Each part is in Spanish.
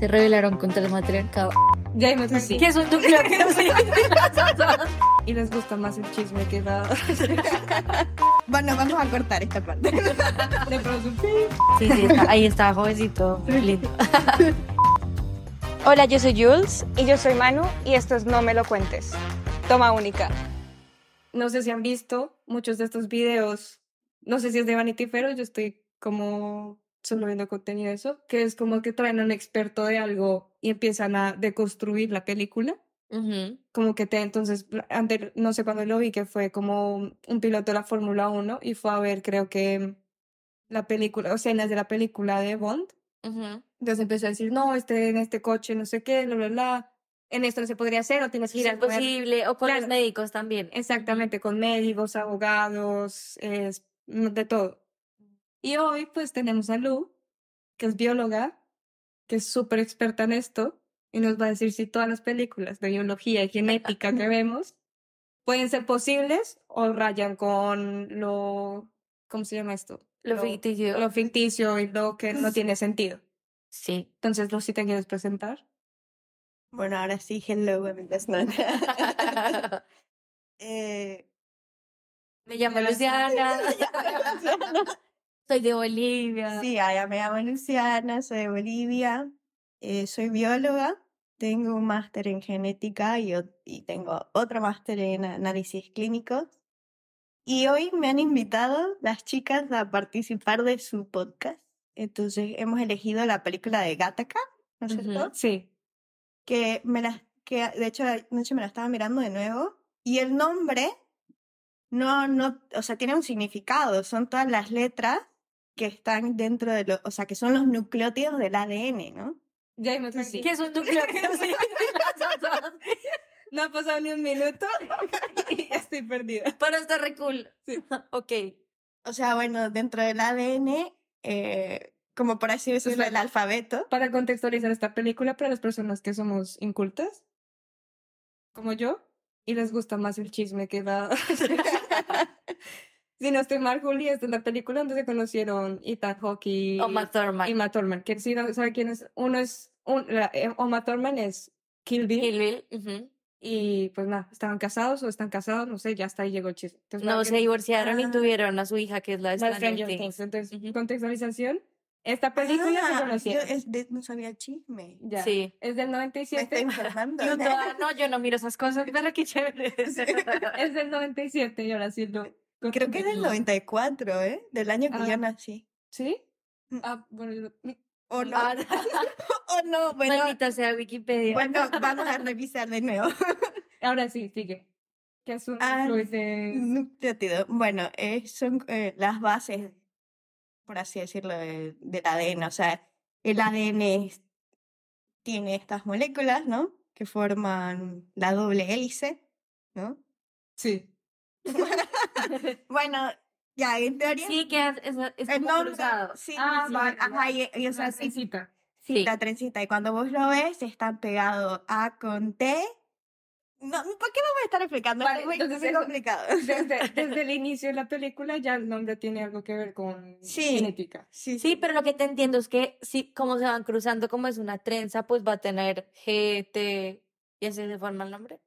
Se rebelaron contra el matriarcado. Ya me sí. ¿Qué es un núcleo? Y les gusta más el chisme que la... Bueno, vamos a cortar esta parte. de pronto, Sí, sí, está- ahí está, jovencito, lindo. Hola, yo soy Jules. Y yo soy Manu, y esto es No Me Lo Cuentes. Toma única. No sé si han visto muchos de estos videos. No sé si es de Vanity Fair o yo estoy como solo viendo contenido de eso. Que es como que traen a un experto de algo y empiezan a deconstruir la película. Ujú. Como que te, entonces, antes, no sé cuándo lo vi, que fue como un piloto de la Fórmula 1 y fue a ver, creo que la película, o escenas de la película de Bond. Ujú. Entonces empezó a decir, no, este, en este coche, no sé qué, bla, bla, bla. En esto no se podría hacer, o tienes que ir es a comer". posible. O con Claro. los médicos también. Exactamente, con médicos, abogados, es, de todo. Y hoy pues tenemos a Lu, que es bióloga, que es súper experta en esto, y nos va a decir si todas las películas de biología y genética que vemos pueden ser posibles o rayan con lo, ¿cómo se llama esto? Lo ficticio. Lo ficticio y lo que no tiene sentido. Sí. Entonces, Lu, si te quieres presentar. Bueno, ahora sí, hello, amigas. No. eh, Me llamo Luciana. Soy de Bolivia. sí, ay, me llamo Luciana, soy de Bolivia, eh, soy bióloga, tengo un máster en genética y, y tengo otro máster en análisis clínicos. Y hoy me han invitado las chicas a participar de su podcast. Entonces hemos elegido la película de Gattaca, ¿no es Ujú. cierto? Sí. que me la, que de hecho anoche me la estaba mirando de nuevo y el nombre no no o sea tiene un significado son todas las letras que están dentro de lo o sea que son los nucleótidos del ADN no Ya me sí. ¿Qué es un núcleo? No ha pasado ni un minuto y ya estoy perdida. Pero está re cool. Sí. Ok. o sea bueno dentro del ADN eh, como por así decirlo el alfabeto Para contextualizar esta película para las personas que somos incultas, como yo, y les gusta más el chisme que la... si no estoy mal, Juli, esta es la película donde se conocieron Ethan Hawke y, Oma Thurman. y Uma Thurman. Que si no sabe quién es, uno es... Un, la, eh, Uma Thurman es Kill Bill. Kill Bill. Ujú. Y pues nada, estaban casados o están casados, no sé, ya hasta ahí llegó el chisme. Entonces, No, se que- divorciaron y Ah. tuvieron a su hija, que es la de de Stranger Things. Things. Entonces, Ujú. contextualización. Esta película se Ah, yo es de- no sabía chisme Ya. Sí. Es del me está 97. informando Yo toda- no, yo no miro esas cosas, pero qué chévere. Es del 97 y ahora sí lo. Creo que es del 94 eh del año que Ah. yo nací ¿Sí? Mm. Ah, bueno, yo- o no Ah, o no bueno Maldita sea Wikipedia. Bueno, vamos a revisar de nuevo. ahora sí, sigue. Que es un Ah. Nucleótido. Bueno, eh, son eh, las bases, por así decirlo, de- del ADN. O sea, el ADN es- tiene estas moléculas, ¿no? Que forman la doble hélice, ¿no? Sí. Bueno, ya, en teoría. Sí, que es, es, es el como nombre, cruzado. sí, Ah, sí, vale, ajá, y, y, o sea, trencita. Sí. la trencita. Y cuando vos lo ves, están pegados A con T. No, ¿Por qué vamos a estar explicando? Vale, Es muy- entonces muy complicado. Desde, desde el inicio de la película ya el nombre tiene algo que ver con Sí. genética. Sí, Sí, pero lo que te entiendo es que sí, como se van cruzando, como es una trenza, pues va a tener G, T, y así se forma el nombre.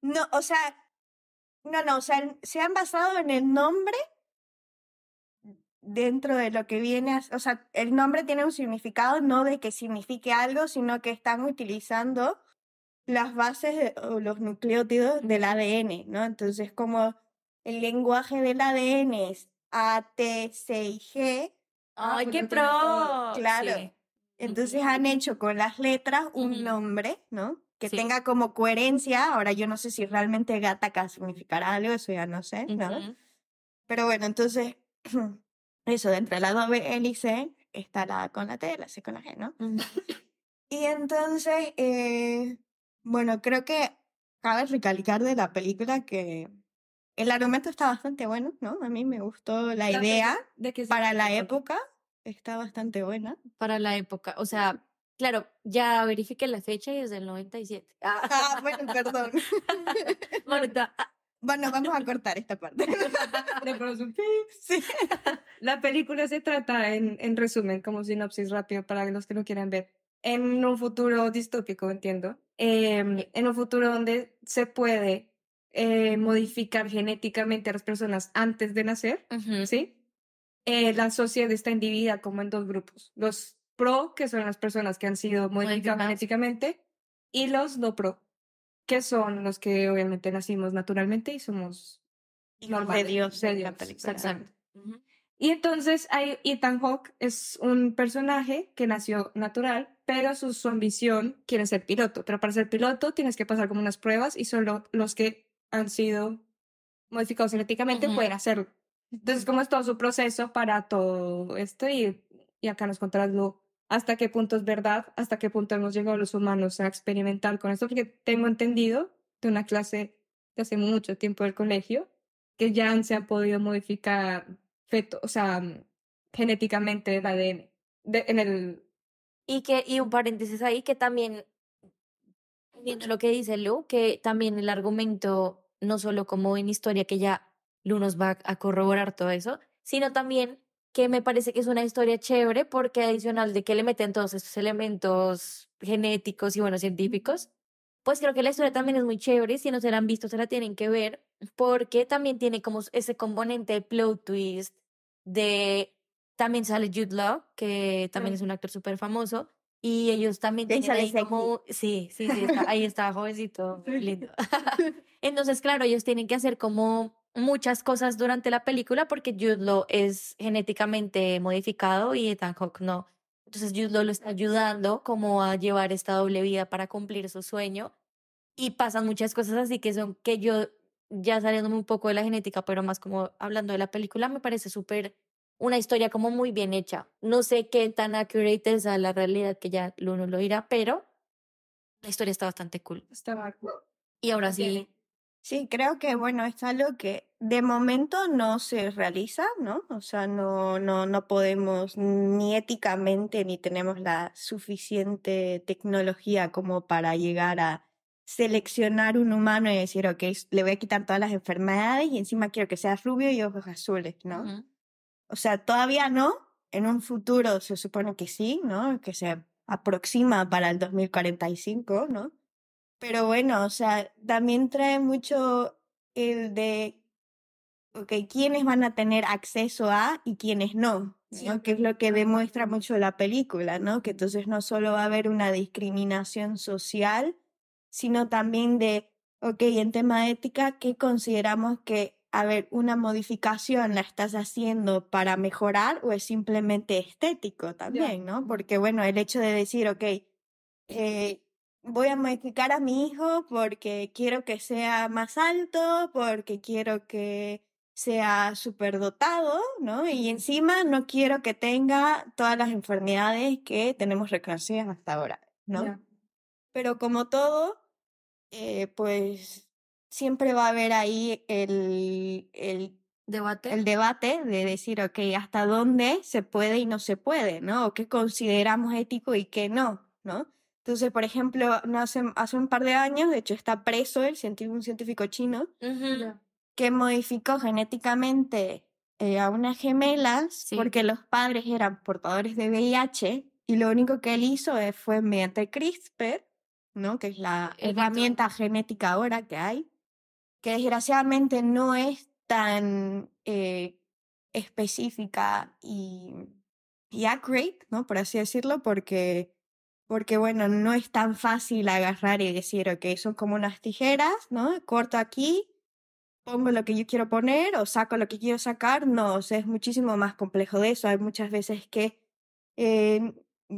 No, o sea, no, no, o sea, se han basado en el nombre dentro de lo que viene, a- o sea, el nombre tiene un significado no de que signifique algo, sino que están utilizando las bases de- o los nucleótidos del ADN, ¿no? Entonces, como el lenguaje del ADN es A, T, C y G, Ah, ¡Ay, pues qué pro! Claro. Sí. entonces han hecho con las letras un nombre, ¿no? Que Sí. tenga como coherencia. Ahora yo no sé si realmente Gattaca significará algo, eso ya no sé, ¿no? Ujú. Pero bueno, entonces, eso, de la doble hélice está la A con la T, la C con la G, ¿no? Ujú. Y entonces, eh, bueno, creo que cabe recalcar de la película que el argumento está bastante bueno, ¿no? A mí me gustó la idea. ¿De qué se Para la época está bastante buena. Para la época, o sea, claro, ya verifiqué la fecha y es del 97. Ah, Ah, bueno, perdón. Marta, ah, Bueno, vamos a cortar esta parte. Sí. La película se trata, en, en resumen, como sinopsis rápido para los que no quieran ver. en un futuro distópico, entiendo, em, en un futuro donde se puede eh, modificar genéticamente a las personas antes de nacer, Ujú. ¿sí? Eh, la sociedad está dividida como en dos grupos. Los pro, que son las personas que han sido modificadas genéticamente, y los no pro, que son los que obviamente nacimos naturalmente y somos Hijos de Dios la Dios, exactamente. Y entonces hay Ethan Hawke es un personaje que nació natural, pero su, su ambición quiere ser piloto. Pero para ser piloto tienes que pasar como unas pruebas y solo los que han sido modificados genéticamente Ujú. pueden hacerlo. Entonces, ¿cómo es todo su proceso para todo esto? Y, y acá nos contarás lo, hasta qué punto es verdad, hasta qué punto hemos llegado los humanos a experimentar con esto, porque tengo entendido de una clase de hace mucho tiempo del colegio que ya se han podido modificar feto, o sea, genéticamente el ADN de- en el Y que, y un paréntesis ahí, que también, viendo lo que dice Lu, que también el argumento, no solo como en historia, que ya Lu nos va a corroborar todo eso, sino también que me parece que es una historia chévere porque adicional de que le meten todos estos elementos genéticos y bueno, científicos, pues creo que la historia también es muy chévere, si no se la han visto, se la tienen que ver, porque también tiene como ese componente de plot twist, de también sale Jude Law, que también Mm. es un actor súper famoso, y ellos también ahí tienen ahí como, sí, sí, sí, está- ahí está jovencito, lindo. Entonces, claro, ellos tienen que hacer como muchas cosas durante la película porque Jude Law es genéticamente modificado y Ethan Hawke no. Entonces Jude Law lo está ayudando como a llevar esta doble vida para cumplir su sueño y pasan muchas cosas así que son que yo ya saliéndome un poco de la genética, pero más como hablando de la película, me parece súper una historia como muy bien hecha. No sé qué tan accurate es a la realidad que ya uno lo dirá, pero la historia está bastante cool. estaba Y ahora sí, Sí, creo que bueno, es algo que de momento no se realiza, ¿no? O sea, no, no, no podemos ni éticamente ni tenemos la suficiente tecnología como para llegar a seleccionar un humano y decir, ok, le voy a quitar todas las enfermedades y encima quiero que sea rubio y ojos azules, ¿no? O sea, todavía no. En un futuro se supone que sí, ¿no? Que se aproxima para el 2045, ¿no? Pero bueno, o sea, también trae mucho el de, ok, quiénes van a tener acceso a y quiénes no, Sí, ¿no? Que es lo que demuestra mucho la película, ¿no? Que entonces no solo va a haber una discriminación social, sino también de, ok, en tema de ética, ¿qué consideramos que, a ver, una modificación la estás haciendo para mejorar o es simplemente estético también, ¿no? Porque bueno, el hecho de decir, ok, eh, voy a modificar a mi hijo porque quiero que sea más alto, porque quiero que sea superdotado, ¿no? Y encima no quiero que tenga todas las enfermedades que tenemos reconocidas hasta ahora, ¿no? Ya. Pero como todo, eh, pues siempre va a haber ahí el, el debate. el debate de decir, ok, hasta dónde se puede y no se puede, ¿no? O qué consideramos ético y qué no, ¿no? Entonces, por ejemplo, no hace, hace un par de años, de hecho está preso el científico, un científico chino Ujú. que modificó genéticamente eh, a unas gemelas Sí. porque los padres eran portadores de VIH y lo único que él hizo eh, fue mediante CRISPR, ¿no? Que es la herramienta genética ahora que hay, que desgraciadamente no es tan eh, específica y, y accurate, ¿no? Por así decirlo, porque, porque, bueno, no es tan fácil agarrar y decir, ok, son como unas tijeras, ¿no? Corto aquí, pongo lo que yo quiero poner o saco lo que quiero sacar. No, o sea, es muchísimo más complejo de eso. Hay muchas veces que eh,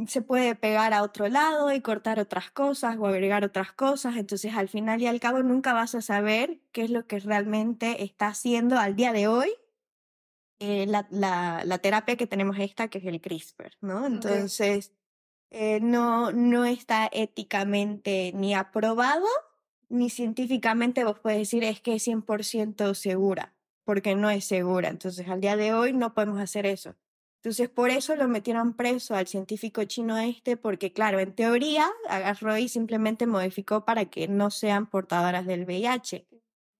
se puede pegar a otro lado y cortar otras cosas o agregar otras cosas. Entonces, al final y al cabo, nunca vas a saber qué es lo que realmente está haciendo al día de hoy eh, la, la, la terapia que tenemos esta, que es el CRISPR, ¿no? Entonces, eh, no, no está éticamente ni aprobado, ni científicamente vos puedes decir es que es 100% segura, porque no es segura. Entonces, al día de hoy no podemos hacer eso. Entonces, por eso lo metieron preso al científico chino este, porque claro, en teoría agarró y simplemente modificó para que no sean portadoras del VIH.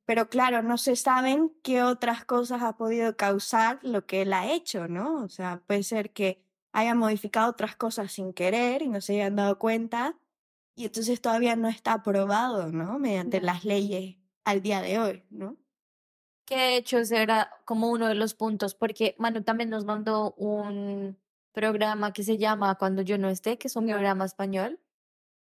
Pero claro, no se saben qué otras cosas ha podido causar lo que él ha hecho, ¿no? O sea, puede ser que haya modificado otras cosas sin querer y no se hayan dado cuenta. Y entonces todavía no está aprobado, ¿no? Mediante las leyes al día de hoy, ¿no? Que de hecho ese era como uno de los puntos, porque Manu también nos mandó un programa que se llama Cuando yo no esté, que es un programa español.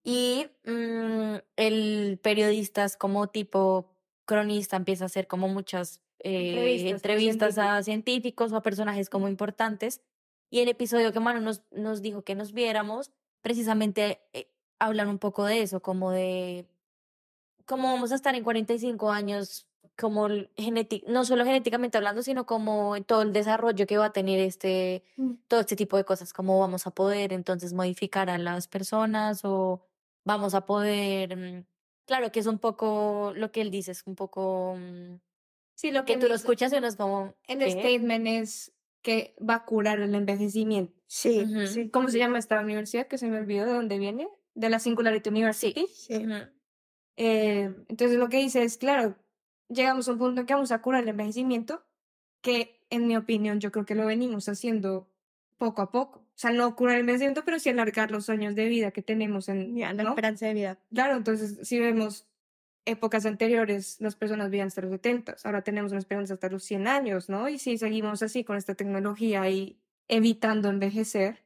Y mm, el periodista es como tipo cronista, empieza a hacer como muchas eh, entrevistas a científicos o a personajes como importantes. Y el episodio que Manu nos, nos dijo que nos viéramos, precisamente eh, hablan un poco de eso, como de cómo vamos a estar en 45 años, como el no solo genéticamente hablando, sino como todo el desarrollo que va a tener este, Mm. todo este tipo de cosas, cómo vamos a poder entonces modificar a las personas o vamos a poder, mm, claro que es un poco lo que él dice, es un poco mm, Sí, lo que que tú lo escuchas y uno es como, en ¿qué? el statement es que va a curar el envejecimiento. Sí, Ujú. Sí, ¿Cómo se llama esta universidad? Que se me olvidó de dónde viene. De la Singularity University. sí. Eh, entonces lo que dice es, claro, llegamos a un punto en que vamos a curar el envejecimiento, que en mi opinión yo creo que lo venimos haciendo poco a poco. O sea, no curar el envejecimiento, pero sí alargar los años de vida que tenemos en... Ya, la ¿no? esperanza de vida. Claro, entonces si vemos épocas anteriores, las personas vivían hasta los 70, ahora tenemos una esperanza hasta los 100 años, ¿no? Y si seguimos así con esta tecnología y evitando envejecer,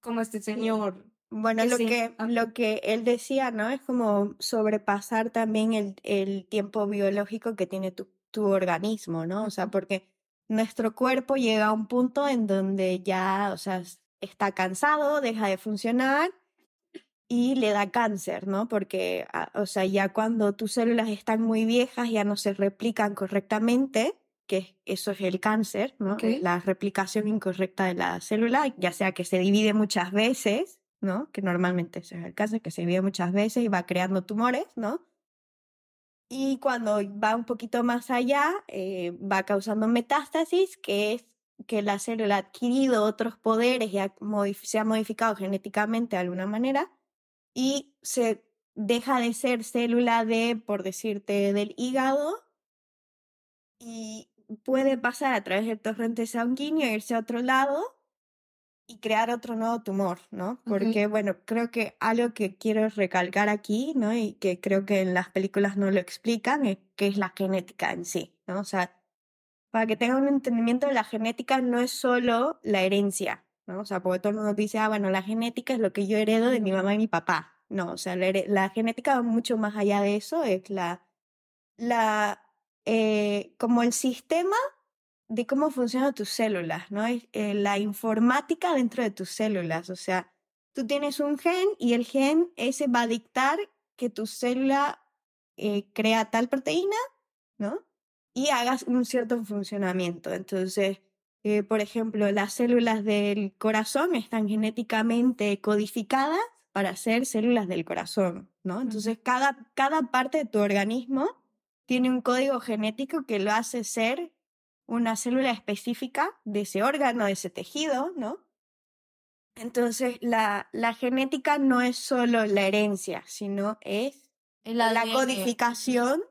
como este señor Bueno, Que lo sí, que, lo que él decía, ¿no? Es como sobrepasar también el, el tiempo biológico que tiene tu, tu organismo, ¿no? O sea, porque nuestro cuerpo llega a un punto en donde ya, o sea, está cansado, deja de funcionar y le da cáncer, ¿no? Porque, ah, o sea, ya cuando tus células están muy viejas, ya no se replican correctamente, que es- eso es el cáncer, ¿no? Ok. Es la replicación incorrecta de la célula, ya sea que se divide muchas veces, ¿no? Que normalmente ese es el cáncer, que se divide muchas veces y va creando tumores, ¿no? Y cuando va un poquito más allá, eh, va causando metástasis, que es que la célula ha adquirido otros poderes y ha modif- se ha modificado genéticamente de alguna manera y se deja de ser célula de, por decirte, del hígado y puede pasar a través del torrente sanguíneo, irse a otro lado y crear otro nuevo tumor, ¿no? Porque, bueno, creo que algo que quiero recalcar aquí, ¿no? Y que creo que en las películas no lo explican, es que es la genética en sí, ¿no? O sea, para que tengan un entendimiento, la genética no es solo la herencia, ¿no? O sea, porque todo el mundo dice, ah, bueno, la genética es lo que yo heredo de mi mamá y mi papá. No, o sea, la, la genética va mucho más allá de eso, es la, la, eh, como el sistema de cómo funcionan tus células, ¿no? Es eh, la informática dentro de tus células, o sea, tú tienes un gen y el gen ese va a dictar que tu célula eh, crea tal proteína, ¿no? Y hagas un cierto funcionamiento. Entonces, eh, por ejemplo, las células del corazón están genéticamente codificadas para ser células del corazón, ¿no? Entonces, cada, cada parte de tu organismo tiene un código genético que lo hace ser una célula específica de ese órgano, de ese tejido, ¿no? Entonces, la, la genética no es solo la herencia, sino es la codificación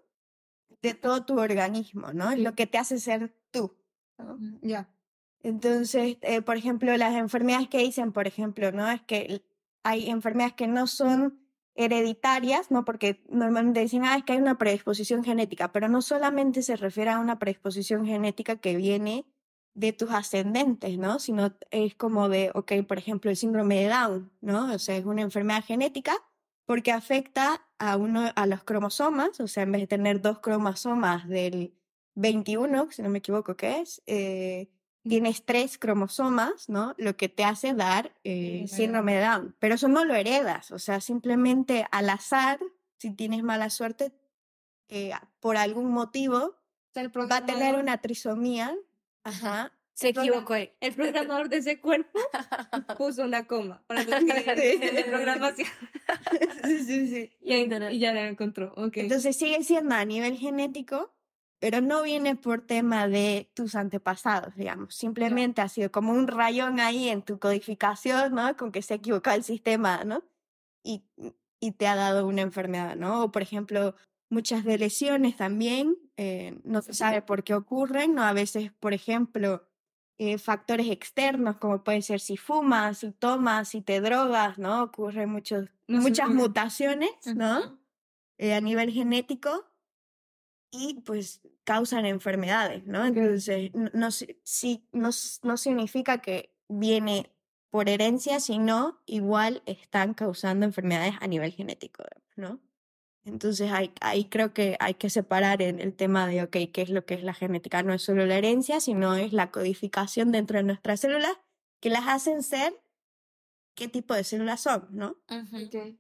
de todo tu organismo, ¿no? Es lo que te hace ser tú. ¿no? Ya. Entonces, eh, por ejemplo, las enfermedades que dicen, por ejemplo, ¿no? Es que hay enfermedades que no son hereditarias, ¿no? Porque normalmente dicen, ah, es que hay una predisposición genética, pero no solamente se refiere a una predisposición genética que viene de tus ascendentes, ¿no? Sino es como de, ok, por ejemplo, el síndrome de Down, ¿no? O sea, es una enfermedad genética porque afecta a uno, a los cromosomas, o sea, en vez de tener dos cromosomas del 21, si no me equivoco, ¿qué es? Eh, tienes tres cromosomas, ¿no? Lo que te hace dar eh, Síndrome de Down. Pero eso no lo heredas, o sea, simplemente al azar, si tienes mala suerte, eh, por algún motivo, va a tener una trisomía. Ajá. Se el equivocó. eh. El programador de ese cuerpo puso una coma para de programación. sí, sí, sí. Y, ahí- y ya la encontró. Ok. Entonces sigue siendo a nivel genético, pero no viene por tema de tus antepasados, digamos. Simplemente ha sido como un rayón ahí en tu codificación, ¿no? Con que se equivocó el sistema, ¿no? Y, y te ha dado una enfermedad, ¿no? O por ejemplo, muchas de lesiones también, eh, no se sabe por qué ocurren, ¿no? A veces, por ejemplo, eh, factores externos, como pueden ser si fumas, si tomas, si te drogas, ¿no? Ocurren muchos, No muchas mutaciones, ¿no? Eh, a nivel genético y pues causan enfermedades, ¿no? Entonces, no, no, si- no, no significa que viene por herencia, sino igual están causando enfermedades a nivel genético, ¿no? Entonces ahí, ahí creo que hay que separar en el tema de, ok, ¿qué es lo que es la genética? No es solo la herencia, sino es la codificación dentro de nuestras células que las hacen ser qué tipo de células son, ¿no? Ujú. Ok.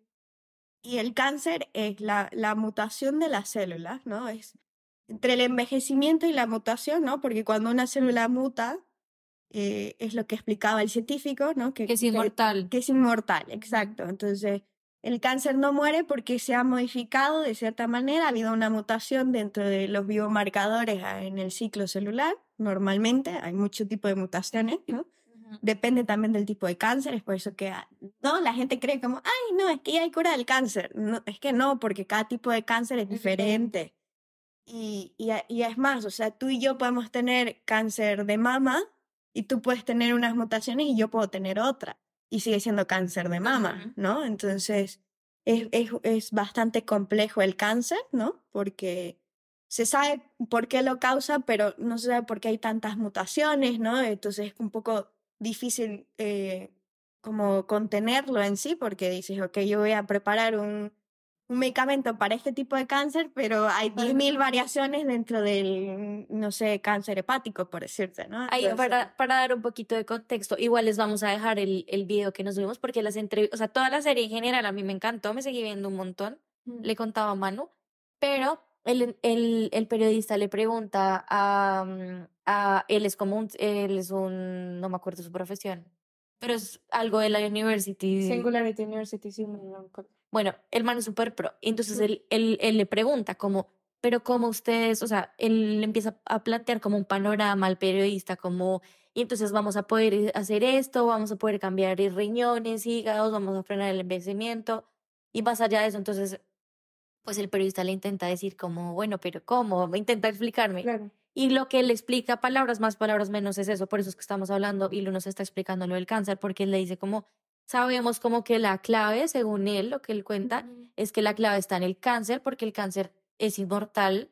Y el cáncer es la, la mutación de las células, ¿no? Es entre el envejecimiento y la mutación, ¿no? Porque cuando una célula muta, eh, es lo que explicaba el científico, ¿no? Que es inmortal. que es inmortal, exacto. Entonces, el cáncer no muere porque se ha modificado de cierta manera, ha habido una mutación dentro de los biomarcadores ah, en el ciclo celular, normalmente, hay mucho tipo de mutaciones, ¿no? Depende también del tipo de cáncer, es por eso que ah, no, la gente cree como, ay, no, es que ya hay cura del cáncer. No, es que no, porque cada tipo de cáncer es diferente. Y, y, y es más, o sea, tú y yo podemos tener cáncer de mama y tú puedes tener unas mutaciones y yo puedo tener otra. Y sigue siendo cáncer de mama. ¿no? Entonces, es, es, es bastante complejo el cáncer, ¿no? Porque se sabe por qué lo causa, pero no se sabe por qué hay tantas mutaciones, ¿no? Entonces es un poco difícil eh, como contenerlo en sí, porque dices, ok, yo voy a preparar un, un medicamento para este tipo de cáncer, pero hay 10.000 variaciones dentro del, no sé, cáncer hepático, por decirte, ¿no? Ahí, Entonces, para, para dar un poquito de contexto, igual les vamos a dejar el, el video que nos vimos porque las entrevistas, o sea, toda la serie en general a mí me encantó, me seguí viendo un montón, le contaba a Manu, pero el, el, el periodista le pregunta a, mm, a, él es como un, él es un, no me acuerdo su profesión, pero es algo de la university. Singularity University, sí, no, no, no. Bueno, el man es súper pro. Entonces él, él, él le pregunta como, pero cómo ustedes, o sea, él empieza a plantear como un panorama al periodista, como, y entonces vamos a poder hacer esto, vamos a poder cambiar riñones, hígados, vamos a frenar el envejecimiento. Y más allá de eso, entonces, pues el periodista le intenta decir como, bueno, pero ¿cómo? Intenta explicarme. Claro. Y lo que él explica, palabras más, palabras menos, es eso. Por eso es que estamos hablando y nos está explicando lo del cáncer, porque él le dice como, sabemos como que la clave, según él, lo que él cuenta, es que la clave está en el cáncer, porque el cáncer es inmortal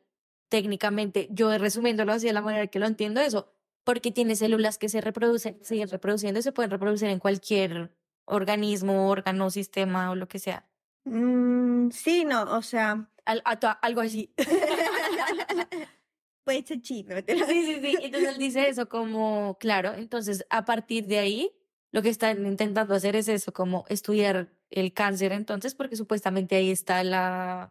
técnicamente. Yo resumiéndolo así de la manera que lo entiendo eso, porque tiene células que se reproducen, siguen reproduciendo y se pueden reproducir en cualquier organismo, órgano, sistema o lo que sea. Mm, sí, no, o sea, Al- a- to- algo así. puede ser chino. Sí, sí, sí. Entonces él dice eso como, claro, entonces a partir de ahí lo que están intentando hacer es eso, como estudiar el cáncer entonces, porque supuestamente ahí está la,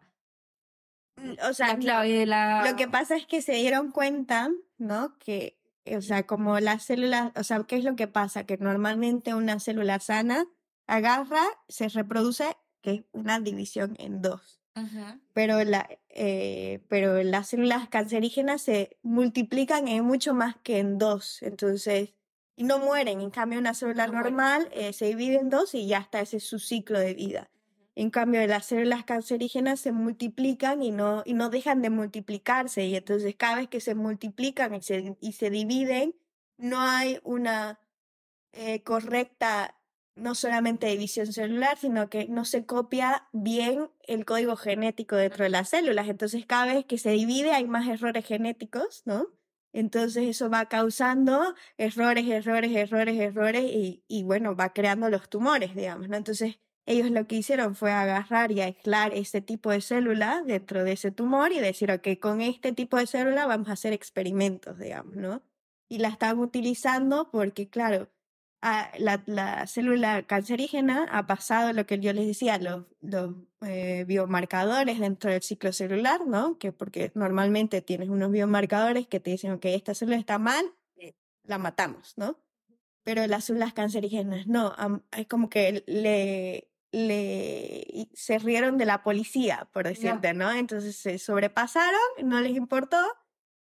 O sea, la clave de la... Lo que pasa es que se dieron cuenta, ¿no? Que, o sea, como las células, o sea, ¿qué es lo que pasa? Que normalmente una célula sana agarra, se reproduce, que es una división en dos. Ujú. Pero, la, eh, pero las células cancerígenas se multiplican en mucho más que en dos. Entonces, y no mueren. En cambio, una célula No normal eh, se divide en dos y ya está, ese es su ciclo de vida. En cambio, las células cancerígenas se multiplican y no, y no dejan de multiplicarse. Y entonces cada vez que se multiplican y se, y se dividen, no hay una eh, correcta, no solamente división celular, sino que no se copia bien el código genético dentro de las células. Entonces cada vez que se divide hay más errores genéticos, ¿no? Entonces eso va causando errores, errores, errores, errores y, y bueno, va creando los tumores, digamos, ¿no? Entonces ellos lo que hicieron fue agarrar y aislar ese tipo de célula dentro de ese tumor y decir, ok, con este tipo de célula vamos a hacer experimentos, digamos, ¿no? Y la están utilizando porque, claro, a- la, la célula cancerígena ha pasado lo que yo les decía, los, los eh, biomarcadores dentro del ciclo celular, ¿no? Que porque normalmente tienes unos biomarcadores que te dicen, ok, esta célula está mal, eh, la matamos, ¿no? Pero las células cancerígenas no, es como que le, le se rieron de la policía, por decirte, ¿no? Entonces se sobrepasaron, no les importó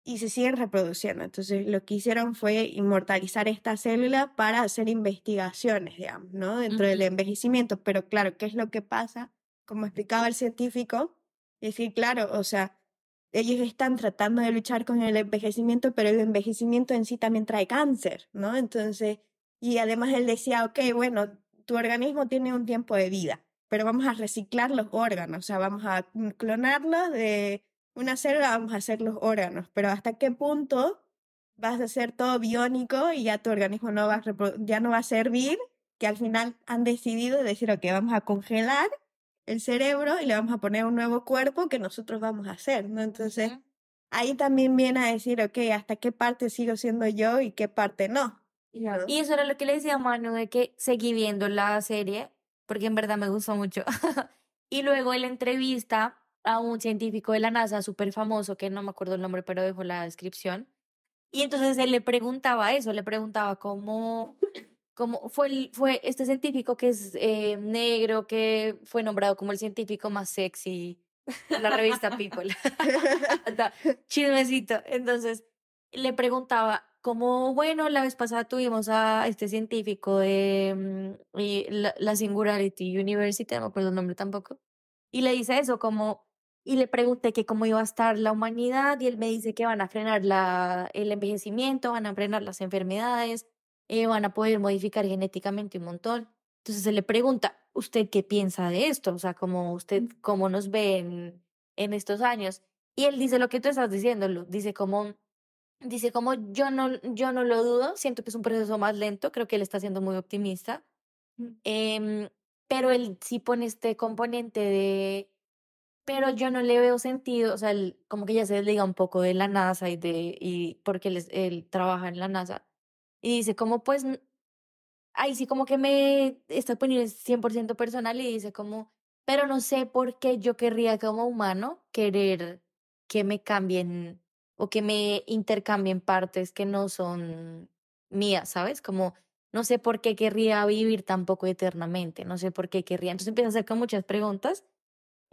y se siguen reproduciendo. Entonces lo que hicieron fue inmortalizar esta célula para hacer investigaciones, digamos, ¿no? Dentro del envejecimiento. Pero claro, ¿qué es lo que pasa? Como explicaba el científico, es decir, claro, o sea, ellos están tratando de luchar con el envejecimiento, pero el envejecimiento en sí también trae cáncer, ¿no? Entonces, y además él decía, ok, bueno, tu organismo tiene un tiempo de vida, pero vamos a reciclar los órganos, o sea, vamos a clonarlos de una célula, vamos a hacer los órganos, pero hasta qué punto vas a hacer todo biónico y ya tu organismo no va a ya no va a servir, que al final han decidido decir, ok, vamos a congelar el cerebro y le vamos a poner un nuevo cuerpo que nosotros vamos a hacer, ¿no? Entonces, ahí también viene a decir, ok, hasta qué parte sigo siendo yo y qué parte no. Y eso era lo que le decía a Manu, de que seguí viendo la serie, porque en verdad me gustó mucho. y luego él entrevista a un científico de la NASA súper famoso, que no me acuerdo el nombre, pero dejo la descripción. Y entonces él le preguntaba eso, le preguntaba cómo, cómo fue, fue este científico que es eh, negro, que fue nombrado como el científico más sexy en la revista People. Chismecito. Entonces le preguntaba, como, bueno, la vez pasada tuvimos a este científico de mm, y la, Singularity University, no me acuerdo el nombre tampoco, y le dice eso, como, y le pregunté que cómo iba a estar la humanidad, y él me dice que van a frenar la, el envejecimiento, van a frenar las enfermedades, eh, van a poder modificar genéticamente un montón. Entonces se le pregunta, ¿usted qué piensa de esto? O sea, como usted, ¿cómo nos ve en, en estos años? Y él dice lo que tú estás diciendo, dice como Dice, como yo no, yo no lo dudo, siento que es un proceso más lento, creo que él está siendo muy optimista, eh, pero él sí pone este componente de, pero yo no le veo sentido, o sea, como que ya se desliga un poco de la NASA y de, y porque él, él trabaja en la NASA, y dice, como pues, ahí sí como que me está poniendo 100% personal y dice como, pero no sé por qué yo querría como humano querer que me cambien o que me intercambien partes que no son mías, ¿sabes? Como no sé por qué querría vivir tampoco eternamente, no sé por qué querría. Entonces empieza a hacer con muchas preguntas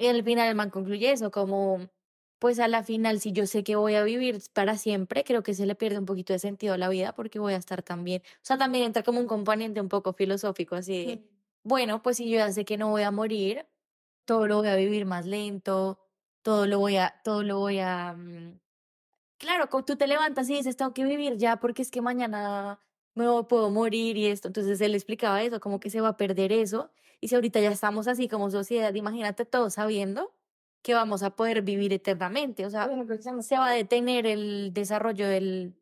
y al final el man concluye eso, como pues a la final si yo sé que voy a vivir para siempre, creo que se le pierde un poquito de sentido a la vida porque voy a estar también, o sea, también entra como un componente un poco filosófico, así de, bueno, pues si yo ya sé que no voy a morir, todo lo voy a vivir más lento, todo lo voy a, todo lo voy a, mm, claro, tú te levantas y dices, tengo que vivir ya porque es que mañana me puedo morir y esto. Entonces él explicaba eso, como que se va a perder eso. Y si ahorita ya estamos así como sociedad, imagínate todos sabiendo que vamos a poder vivir eternamente. O sea, se va a detener el desarrollo del,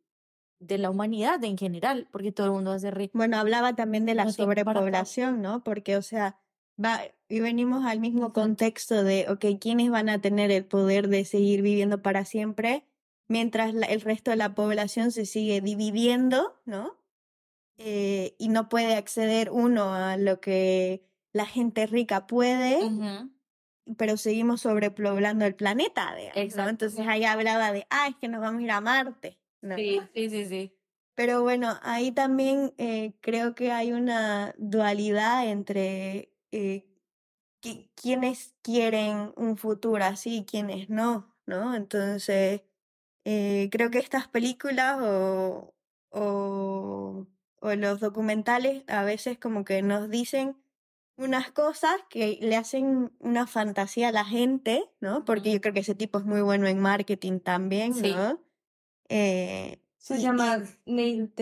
de la humanidad en general, porque todo el mundo va a ser rico. Bueno, hablaba también de la sobrepoblación, ¿no? Porque, o sea, va, y venimos al mismo contexto de, ok, ¿quiénes van a tener el poder de seguir viviendo para siempre? mientras el resto de la población se sigue dividiendo, ¿no? Eh, y no puede acceder uno a lo que la gente rica puede, pero seguimos sobrepoblando el planeta, digamos, Entonces ahí hablaba de, ah, es que nos vamos a ir a Marte. Sí, sí, sí, sí. Pero bueno, ahí también eh, creo que hay una dualidad entre eh, quienes quieren un futuro así y quienes no, ¿no? Entonces, eh, creo que estas películas o, o, o los documentales a veces como que nos dicen unas cosas que le hacen una fantasía a la gente, ¿no? Porque yo creo que ese tipo es muy bueno en marketing también, ¿no? Eh, Se llama Neil.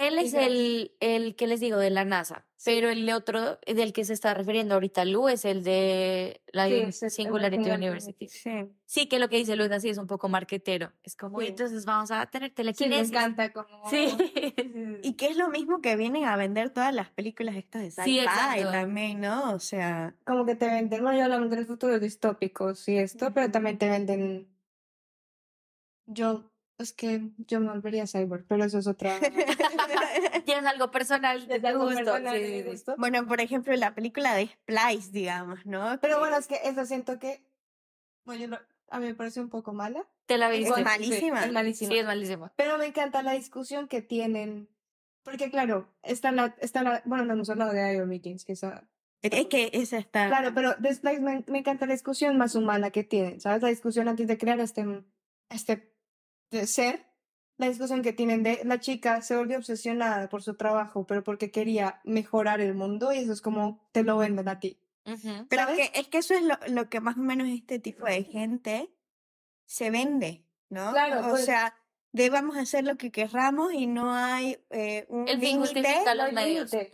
Él es el, el que les digo de la NASA, pero el otro del que se está refiriendo ahorita Lu es el de la Singularity University. Sí. sí, que lo que dice Lu así es un poco marquetero. Es como, entonces vamos a tener telequinesis. Sí, me encanta como... Sí. y que es lo mismo que vienen a vender todas las películas estas de sci-fi sí, también, ¿no? O sea... Como que te venden, no, yo hablando de futuros distópicos y esto, pero también te venden... Yo es que yo me volvería cyborg, pero eso es otra. Tienes algo personal de gusto. Bueno, por ejemplo, la película de Splice, digamos, ¿no? Pero bueno, es que eso siento que. Bueno, a mí me parece un poco mala. Te la viste. Es malísima. es malísima. Sí, es malísima. Pero me encanta la discusión que tienen. Porque, claro, está la. Está la bueno, no hemos hablado de IO Meetings, que esa. Es que esa está. Claro, pero de Splice me, me encanta la discusión más humana que tienen, ¿sabes? La discusión antes de crear este. este de ser la discusión que tienen de la chica se volvió obsesionada por su trabajo, pero porque quería mejorar el mundo y eso es como te lo venden a ti. Pero es que, es que eso es lo, lo, que más o menos este tipo de gente se vende, ¿no? Claro, o pues- sea, debamos hacer lo que querramos y no hay eh, un límite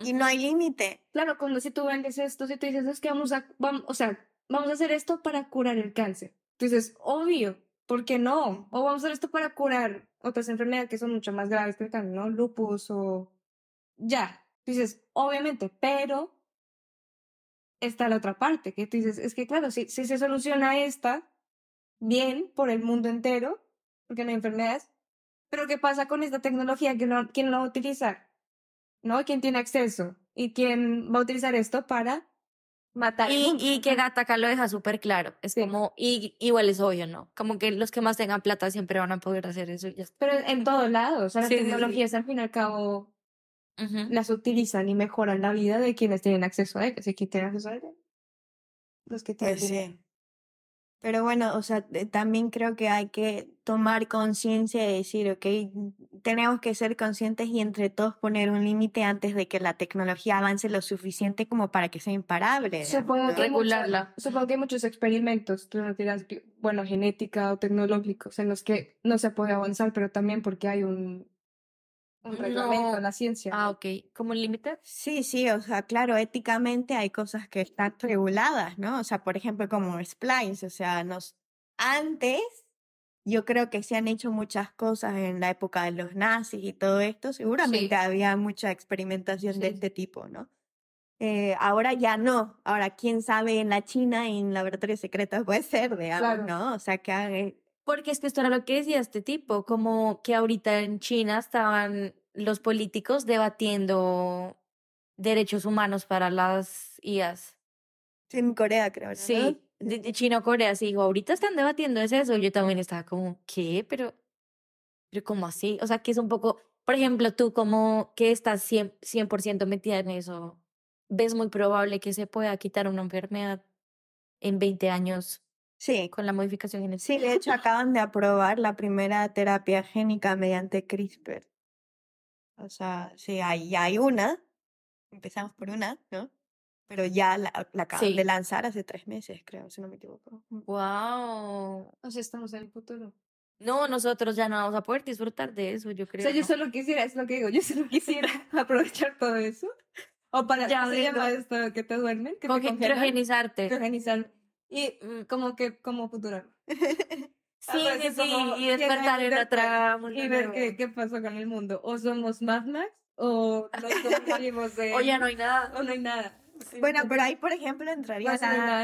y no hay límite. Claro, como si tú vendes esto, si tú dices, es que vamos a, vamos, o sea, vamos a hacer esto para curar el cáncer. Dices, obvio, ¿por qué no? O vamos a hacer esto para curar otras enfermedades que son mucho más graves que el cáncer, ¿no? Lupus o... Ya. Tú dices, obviamente, pero está la otra parte, que tú dices, es que claro, si, si se soluciona esta, bien, por el mundo entero, porque no hay enfermedades, pero ¿qué pasa con esta tecnología? ¿Quién lo, quién lo va a utilizar? ¿No? ¿Quién tiene acceso? ¿Y quién va a utilizar esto para matar? Y, y que Gataca lo deja súper claro. Es Sí. como, y igual es obvio, ¿no? Como que los que más tengan plata siempre van a poder hacer eso y ya está. Pero en todos lados, o sea, las Sí, sí, sí. tecnologías al fin y al cabo las utilizan y mejoran la vida de quienes tienen acceso a ellas. ¿Y quién tiene acceso a ellas? Los que tienen Pues. Pero bueno, o sea, también creo que hay que tomar conciencia y decir, ok, tenemos que ser conscientes y entre todos poner un límite antes de que la tecnología avance lo suficiente como para que sea imparable. Supongo ¿no? que, Regularla. supongo que hay muchos experimentos, tú no dirás, bueno, genética o tecnológicos, en los que no se puede avanzar, pero también porque hay un, un reglamento No. en la ciencia. Ah, ok. ¿Como límite? Sí, sí, o sea, claro, éticamente hay cosas que están reguladas, ¿no? O sea, por ejemplo, como Splice, o sea, nos antes yo creo que se han hecho muchas cosas en la época de los nazis y todo esto, seguramente Sí. había mucha experimentación de este tipo, ¿no? Eh, ahora ya no, ahora quién sabe en la China y en laboratorios secretos puede ser, digamos, Claro. ¿no? O sea, que Porque es que esto era lo que decía este tipo, como que ahorita en China estaban los políticos debatiendo derechos humanos para las IAs. en Corea creo, ¿no? Sí, de, de China o Corea, sí, dijo, ahorita están debatiendo es eso. Yo también estaba como, ¿qué? Pero, pero ¿cómo así? O sea, que es un poco, por ejemplo, tú como que estás 100%, 100 metida en eso, ¿ves muy probable que se pueda quitar una enfermedad en 20 años Sí, con la modificación genética? Sí, de hecho acaban de aprobar la primera terapia génica mediante CRISPR. O sea, sí, hay, ya hay una. Empezamos por una, ¿no? Pero ya la, la acaban Sí. de lanzar hace tres meses, creo, si no me equivoco. Wow. O sea, estamos en el futuro. No, nosotros ya no vamos a poder disfrutar de eso, yo O creo. sea, yo solo quisiera, es lo que digo, yo solo quisiera aprovechar todo eso. O para, Ya ¿cómo se digo. llama esto que te duermen? Que Con te congelan? criogenizarte. Criogenizar. Y Mm, como que, como futuro. Sí, sí, sí, como y despertar en otra Y ver qué, qué pasó con el mundo. O somos Mad Max, o nos morimos de... O ya no hay nada. o no hay nada. Bueno, pero ahí, por ejemplo, entraría Bueno, no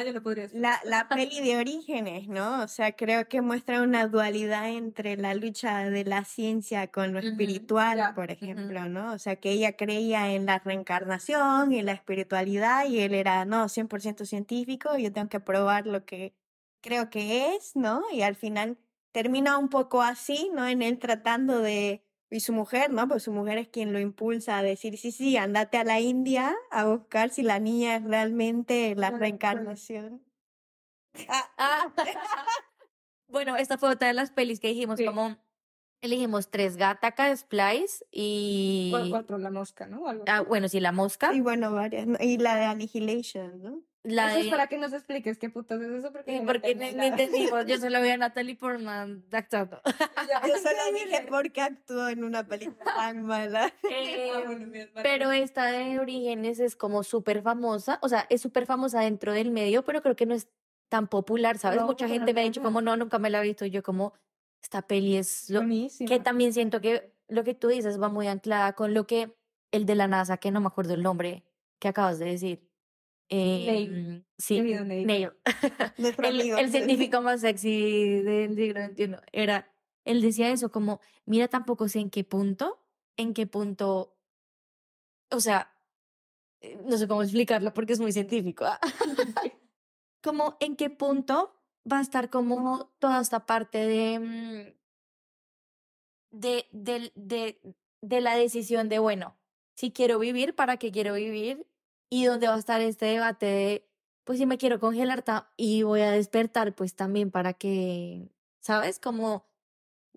la, la, peli de orígenes, ¿no? O sea, creo que muestra una dualidad entre la lucha de la ciencia con lo espiritual, por ejemplo, ¿no? O sea, que ella creía en la reencarnación y en la espiritualidad y él era, no, 100% científico, yo tengo que probar lo que creo que es, ¿no? Y al final termina un poco así, ¿no? En él tratando de... Y su mujer, ¿no? Pues su mujer es quien lo impulsa a decir, sí, sí, andate a la India a buscar si la niña es realmente la reencarnación. Ah, Ah. bueno, esta fue otra de las pelis que dijimos, Sí. como elegimos tres, Gataca, Splice y... Cu- Cuatro, la mosca, ¿no? Algo. Ah, bueno, sí, la mosca. y bueno, varias. Y la de Annihilation, ¿no? La Eso es para que nos expliques qué putas es eso. Porque Sí, yo no porque no, entendimos, yo solo vi a Natalie Portman actuando. Yo solo dije porque actuó en una película tan mala. Eh, Ah, bueno. Pero esta de Orígenes es como súper famosa, o sea, es súper famosa dentro del medio, pero creo que no es tan popular, ¿sabes? No, Mucha gente me ha dicho como, no, nunca me la he visto, y yo como, esta peli es lo que también siento que lo que tú dices va muy anclada con lo que el de la NASA, que no me acuerdo el nombre que acabas de decir. Eh, Neil. Sí, Querido Neil. El, científico más sexy del siglo XXI. Era, él decía eso como, mira, tampoco sé en qué punto, en qué punto, o sea, eh, no sé cómo explicarlo porque es muy científico. ¿ah? como en qué punto va a estar como toda esta parte de, mm, de, del- de, de la decisión de, bueno, si quiero vivir, ¿para qué quiero vivir? Y dónde va a estar este debate de, pues si me quiero congelar y voy a despertar, pues también para que, ¿sabes? Como.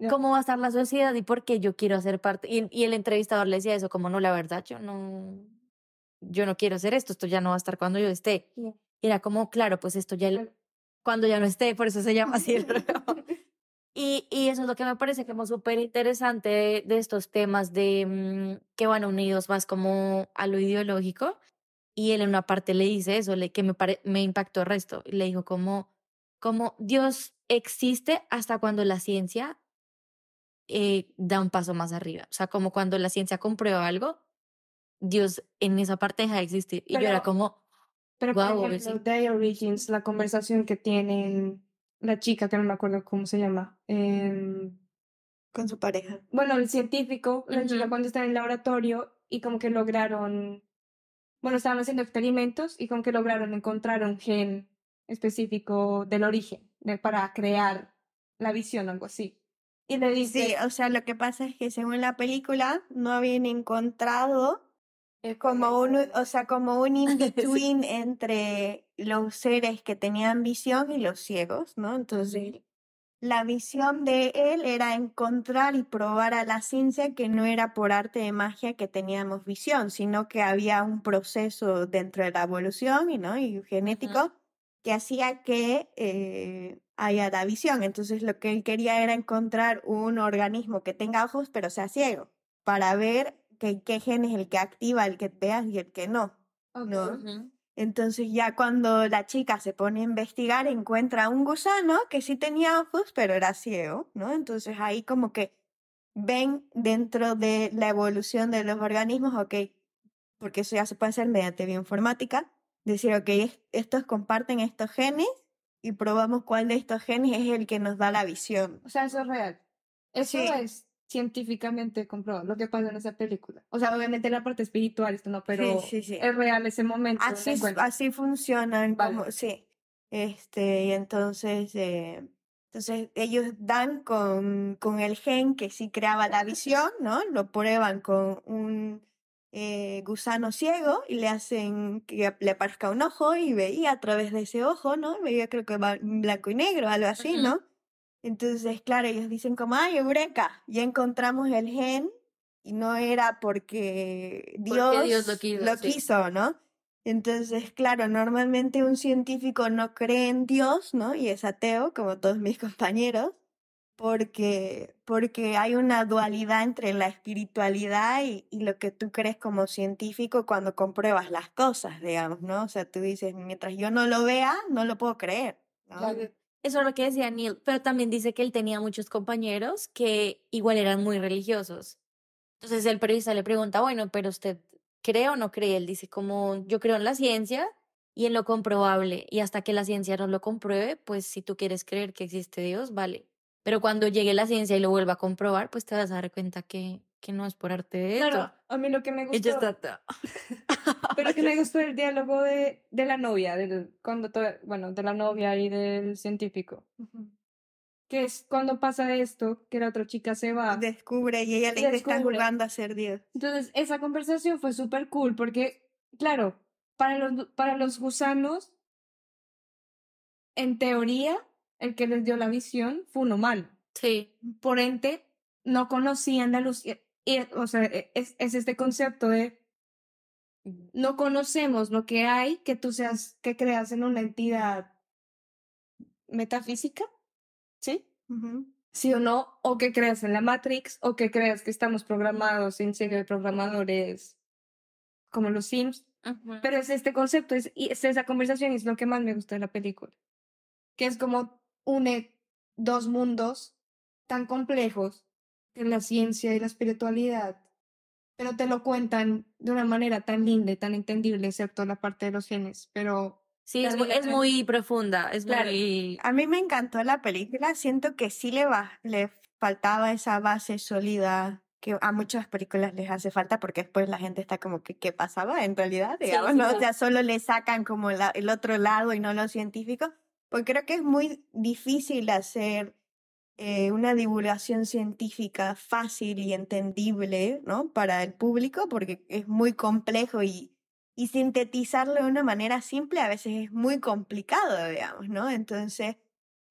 ¿cómo va a estar la sociedad y por qué yo quiero hacer parte? Y, y el entrevistador le decía eso, como, no, la verdad, yo no, yo no quiero hacer esto, esto ya no va a estar cuando yo esté. Ya. Y era como, claro, pues esto ya, Claro. cuando ya no esté, por eso se llama así el programa. Y, y eso es lo que me parece como súper interesante de, de estos temas de mm, que van unidos más como a lo ideológico. Y él en una parte le dice eso, le, que me, pare- me impactó el resto. Le dijo como, como Dios existe hasta cuando la ciencia eh, da un paso más arriba. O sea, como cuando la ciencia comprueba algo, Dios en esa parte deja de existir. Y yo era Pero- como, Pero Guau, por ejemplo. The Origins, la conversación que tienen la chica, que no me acuerdo cómo se llama. em, Con su pareja. bueno, el científico, la chica cuando está en el laboratorio y como que lograron, bueno, estaban haciendo experimentos y como que lograron encontrar un gen específico del origen de- para crear la visión o algo así. Y le dice, Sí, o sea, lo que pasa es que según la película no habían encontrado como un, o sea, como un in-between entre los seres que tenían visión y los ciegos, ¿no? Entonces, la visión de él era encontrar y probar a la ciencia que no era por arte de magia que teníamos visión, sino que había un proceso dentro de la evolución y, ¿no? y genético que hacía que eh, haya la visión. Entonces, lo que él quería era encontrar un organismo que tenga ojos pero sea ciego, para ver que, qué gen es el que activa el que veas y el que no. ¿no? Entonces ya cuando la chica se pone a investigar encuentra un gusano que sí tenía ojos pero era ciego, ¿no? Entonces ahí como que ven dentro de la evolución de los organismos, ok, porque eso ya se puede hacer mediante bioinformática, decir, ok, es- estos comparten estos genes y probamos cuál de estos genes es el que nos da la visión. o sea, eso es real. Eso Sí. es científicamente comprobado, lo que pasa en esa película. O sea, obviamente la parte espiritual, esto no, pero sí, sí. es real ese momento. Así, así funcionan, Vale. como, sí. Este, y entonces, eh, entonces ellos dan con, con el gen que sí creaba la visión, ¿no? Lo prueban con un eh, gusano ciego y le hacen que le aparezca un ojo y veía a través de ese ojo, ¿no? Veía creo que va en blanco y negro, algo así. ¿no? Entonces, claro, ellos dicen como, ay, eureka, ya encontramos el gen y no era porque Dios, Porque Dios lo quiso, sí. quiso, ¿no? Entonces, claro, normalmente un científico no cree en Dios, ¿no? Y es ateo, como todos mis compañeros, porque, porque hay una dualidad entre la espiritualidad y, y lo que tú crees como científico cuando compruebas las cosas, digamos, ¿no? O sea, tú dices, mientras yo no lo vea, no lo puedo creer. ¿no? Claro. Eso es lo que decía Neil, pero también dice que él tenía muchos compañeros que igual eran muy religiosos. Entonces el periodista le pregunta, bueno, pero usted cree o no cree? Él dice como yo creo en la ciencia y en lo comprobable y hasta que la ciencia no lo compruebe, pues si tú quieres creer que existe Dios, vale. Pero cuando llegue la ciencia y lo vuelva a comprobar, pues te vas a dar cuenta que, que no es por arte esto. Claro, a mí lo que me gustó, pero que me gustó el diálogo de, de la novia, del, cuando to- bueno, de la novia y del científico. Que es cuando pasa esto, que la otra chica se va. Descubre y ella le está jugando a ser Dios. Entonces, esa conversación fue súper cool porque, claro, para los, para los gusanos, en teoría, el que les dio la visión fue un humano. Sí. Por ende, no conocían la luz. Y, y, o sea, e- es, es este concepto de no conocemos lo que hay, que tú seas, que creas en una entidad metafísica, ¿sí? Sí o no, o que creas en la Matrix, o que creas que estamos programados en serie de programadores como los Sims. Pero es este concepto, es, es esa conversación y es lo que más me gusta de la película. Que es como une dos mundos tan complejos, que la ciencia y la espiritualidad, pero te lo cuentan de una manera tan linda y tan entendible, excepto la parte de los genes. Pero Sí, es, es muy profunda, es Claro. muy... A mí me encantó la película, siento que sí le, va, le faltaba esa base sólida que a muchas películas les hace falta porque después la gente está como que qué pasaba en realidad, Sí, digamos, sí, ¿no? sí. O sea, solo le sacan como la- el otro lado y no lo científico, porque creo que es muy difícil hacer eh, una divulgación científica fácil y entendible, ¿no? Para el público, porque es muy complejo y, y sintetizarlo de una manera simple a veces es muy complicado, digamos, ¿no? Entonces,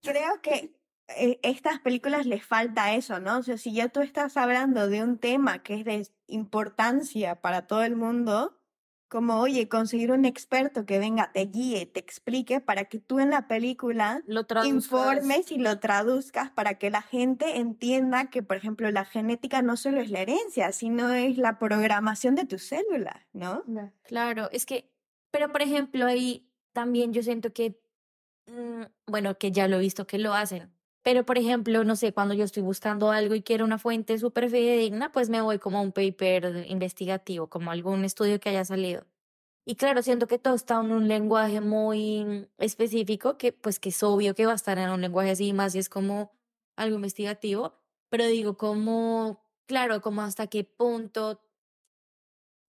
creo que eh, estas películas les falta eso, ¿no? O sea, si ya tú estás hablando de un tema que es de importancia para todo el mundo, como, oye, conseguir un experto que venga, te guíe, te explique para que tú en la película Lo informes y lo traduzcas para que la gente entienda que, por ejemplo, la genética no solo es la herencia, sino es la programación de tus células, ¿no? Claro, es que, pero por ejemplo, ahí también yo siento que, mm, bueno, que ya lo he visto que lo hacen. Pero, por ejemplo, no sé, cuando yo estoy buscando algo y quiero una fuente súper fidedigna, pues me voy como a un paper investigativo, como algún estudio que haya salido. Y claro, siento que todo está en un lenguaje muy específico, que pues que es obvio que va a estar en un lenguaje así, más si es como algo investigativo, pero digo, como, claro, como hasta qué punto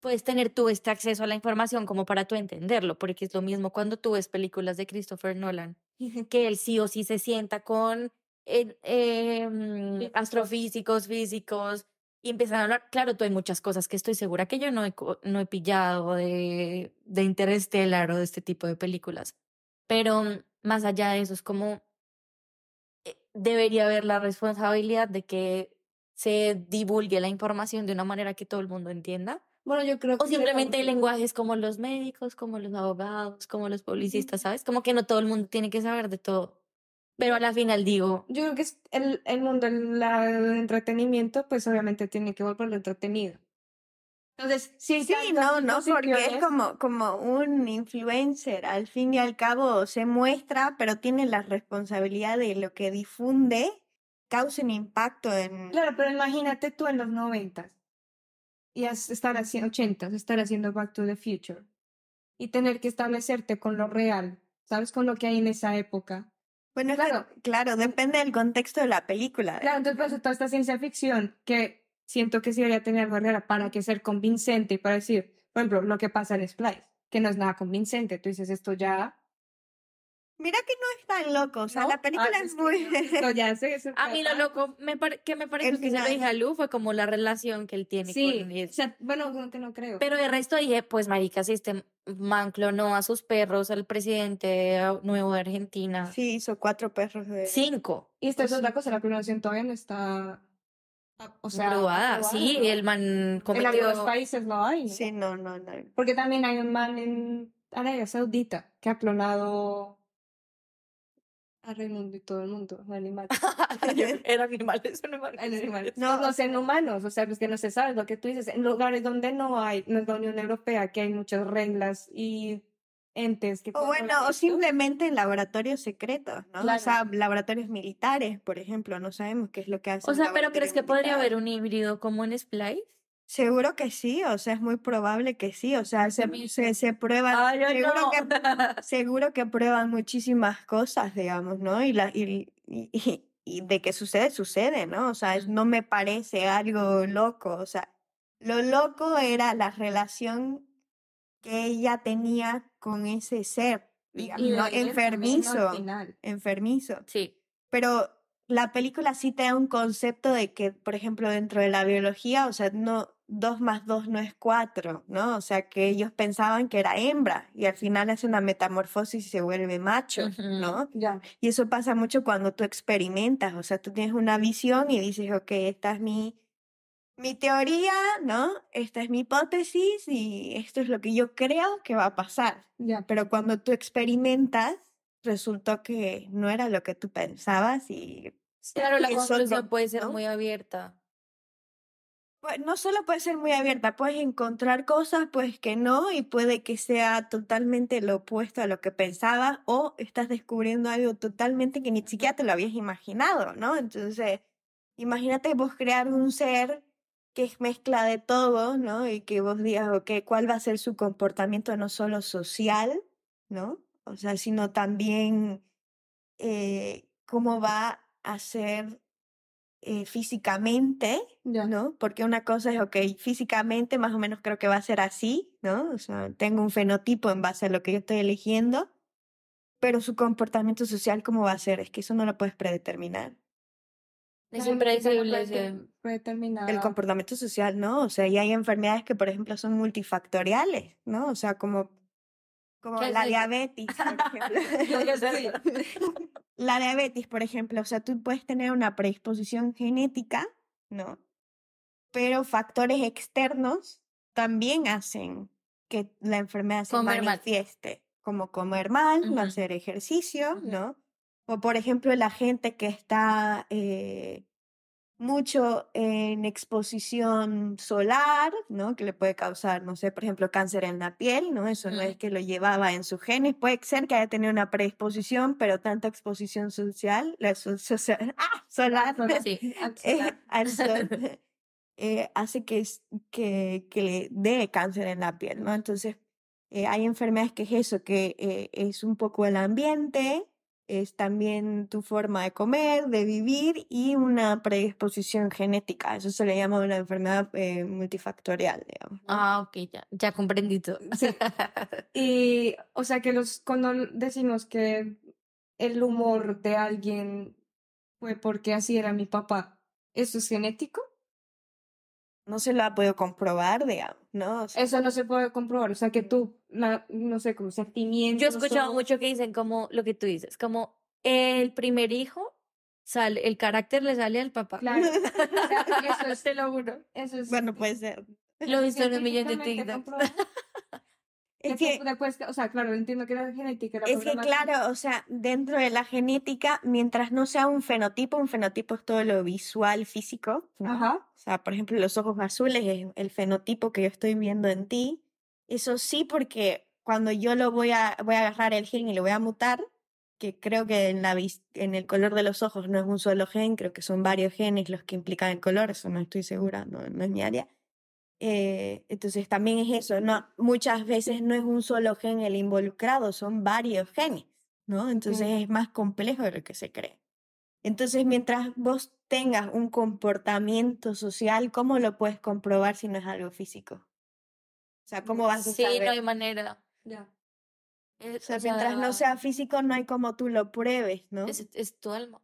puedes tener tú este acceso a la información como para tú entenderlo, porque es lo mismo cuando tú ves películas de Christopher Nolan, que él sí o sí se sienta con eh, em, astrofísicos, físicos, y empiezan a hablar. Claro, tú hay muchas cosas que estoy segura que yo no he, no he pillado de, de Interstellar o de este tipo de películas, pero más allá de eso es como eh, debería haber la responsabilidad de que se divulgue la información de una manera que todo el mundo entienda. Bueno, yo creo que... O simplemente hay lenguajes como los médicos, como los abogados, como los publicistas, ¿sabes? Como que no todo el mundo tiene que saber de todo. Pero a la final digo, Yo creo que es el, el mundo del entretenimiento, pues obviamente tiene que volverlo entretenido. Entonces, sí, Sí, no, no, porque es como, como un influencer, al fin y al cabo se muestra, pero tiene la responsabilidad de lo que difunde, causa un impacto en... Claro, pero imagínate tú en los noventas y estar haciendo ochentas, estar haciendo Back to the Future y tener que establecerte con lo real, ¿sabes? Con lo que hay en esa época. Bueno, claro, claro, depende del contexto de la película. Claro, entonces eso toda esta ciencia ficción que siento que sí debería tener barrera para que ser convincente y para decir, por ejemplo, lo que pasa en Splice, que no es nada convincente. Tú dices esto ya. Mira que no es tan loco, o sea, ¿no? la película Ah, es muy... Esto ya sé, eso a mí lo loco me que me pareció El que se lo dije a Lu fue como la relación que él tiene Sí, con o él. sea, bueno, no, que no creo. Pero de resto dije, pues marica, si este man clonó a sus perros, al presidente ah, nuevo de Argentina. Sí, hizo cuatro perros de... Cinco. Y esta es Pues otra cosa, la clonación todavía no está, ah, o sea, Probada, sí, ¿no? el man En cometió... algunos países no hay, ¿no? Sí, no, no, no. Porque también hay un man en Arabia Saudita que ha clonado a Raimundo y todo el mundo, un animal. Eran animales, son animales. animales. No, No, sean humanos, o sea, pues que no se sabe lo que tú dices. En lugares donde no hay, no es la Unión Europea, que hay muchas reglas y entes que O bueno, o simplemente en laboratorios secretos, ¿no? Claro. O sea, laboratorios militares, por ejemplo, no sabemos qué es lo que hacen. O sea, ¿pero crees que podría haber un un híbrido como en Splice? Seguro que sí, o sea, es muy probable que sí, o sea, se, se, se prueban, Ay, seguro, no. que, seguro que prueban muchísimas cosas, digamos, ¿no? Y, la, y, y, y- de que sucede, sucede, ¿no? O sea, es- no me parece algo loco, o sea, lo loco era la relación que ella tenía con ese ser, digamos, enfermizo, enfermizo. Sí. Pero la película sí te da un concepto de que, por ejemplo, dentro de la biología, o sea, no, dos más dos no es cuatro, ¿no? O sea, que ellos pensaban que era hembra y al final hace una metamorfosis y se vuelve macho. ¿no? Ya. Y eso pasa mucho cuando tú experimentas, o sea, tú tienes una visión y dices, ok, esta es mi, mi teoría, ¿no? Esta es mi hipótesis y esto es lo que yo creo que va a pasar. Ya. Pero cuando tú experimentas, resultó que no era lo que tú pensabas y Claro, la conclusión puede ser ¿no? muy abierta. Pues, no solo puede ser muy abierta, puedes encontrar cosas pues que no y puede que sea totalmente lo opuesto a lo que pensabas o estás descubriendo algo totalmente que ni siquiera te lo habías imaginado, ¿no? Entonces, imagínate vos crear un ser que es mezcla de todo, ¿no? Y que vos digas, ok, ¿cuál va a ser su comportamiento no solo social, ¿no? O sea, sino también eh, cómo va a ser eh, físicamente. ¿no? Porque una cosa es, ok, físicamente más o menos creo que va a ser así, ¿no? O sea, tengo un fenotipo en base a lo que yo estoy eligiendo, pero su comportamiento social, ¿cómo va a ser? Es que eso no lo puedes predeterminar. Es impredecible. terminar. El comportamiento social, ¿no? O sea, y hay enfermedades que, por ejemplo, son multifactoriales, ¿no? O sea, como, como ¿Qué es la diabetes, por ejemplo. La diabetes, por ejemplo, o sea, tú puedes tener una predisposición genética, ¿no? Pero factores externos también hacen que la enfermedad se Comer mal. manifieste, como comer mal, no hacer ejercicio. ¿no? O por ejemplo, la gente que está eh, mucho en exposición solar, ¿no? Que le puede causar, no sé, por ejemplo, cáncer en la piel, ¿no? Eso no es que lo llevaba en sus genes. Puede ser que haya tenido una predisposición, pero tanta exposición social, la so- social- ¡ah! solar, Sí. eh, al sol, eh, hace que, que, que le dé cáncer en la piel, ¿no? Entonces, eh, hay enfermedades que es eso, que es un poco el ambiente, es también tu forma de comer, de vivir y una predisposición genética. Eso se le llama una enfermedad eh, multifactorial, digamos. Ah, ok, ya, ya comprendí todo. Y, o sea, que los, cuando decimos que el humor de alguien fue porque así era mi papá, ¿eso es genético? No se lo ha podido comprobar, digamos, ¿no? Sea, Eso no se puede comprobar. O sea, que tú, la, no sé, como sentimientos. Yo he escuchado mucho que dicen como lo que tú dices, como el primer hijo, sale, el carácter le sale al papá. Claro. O sea, eso es, Te lo juro. eso es. bueno, puede ser. Lo he visto en un millón de TikToks. Es Que que, tú después, o sea, claro, entiendo que la genética era Es que claro, o sea, dentro de la genética, mientras no sea un fenotipo, un fenotipo es todo lo visual, físico, ¿no? Ajá. O sea, por ejemplo, los ojos azules es el fenotipo que yo estoy viendo en ti. Eso sí, porque cuando yo lo voy a, voy a agarrar el gen y lo voy a mutar, que creo que en, la, en el color de los ojos no es un solo gen, creo que son varios genes los que implican el color, eso no estoy segura, no, no es mi área. Eh, entonces también es eso, no, muchas veces no es un solo gen el involucrado, son varios genes, ¿no? Entonces Ok. es más complejo de lo que se cree. Entonces, mientras vos tengas un comportamiento social, ¿cómo lo puedes comprobar si no es algo físico? O sea, ¿cómo vas a Sí, saber? no hay manera. Ya. Eh, O sea, o mientras no sea físico, no hay como tú lo pruebes, ¿no? Es, es tu alma.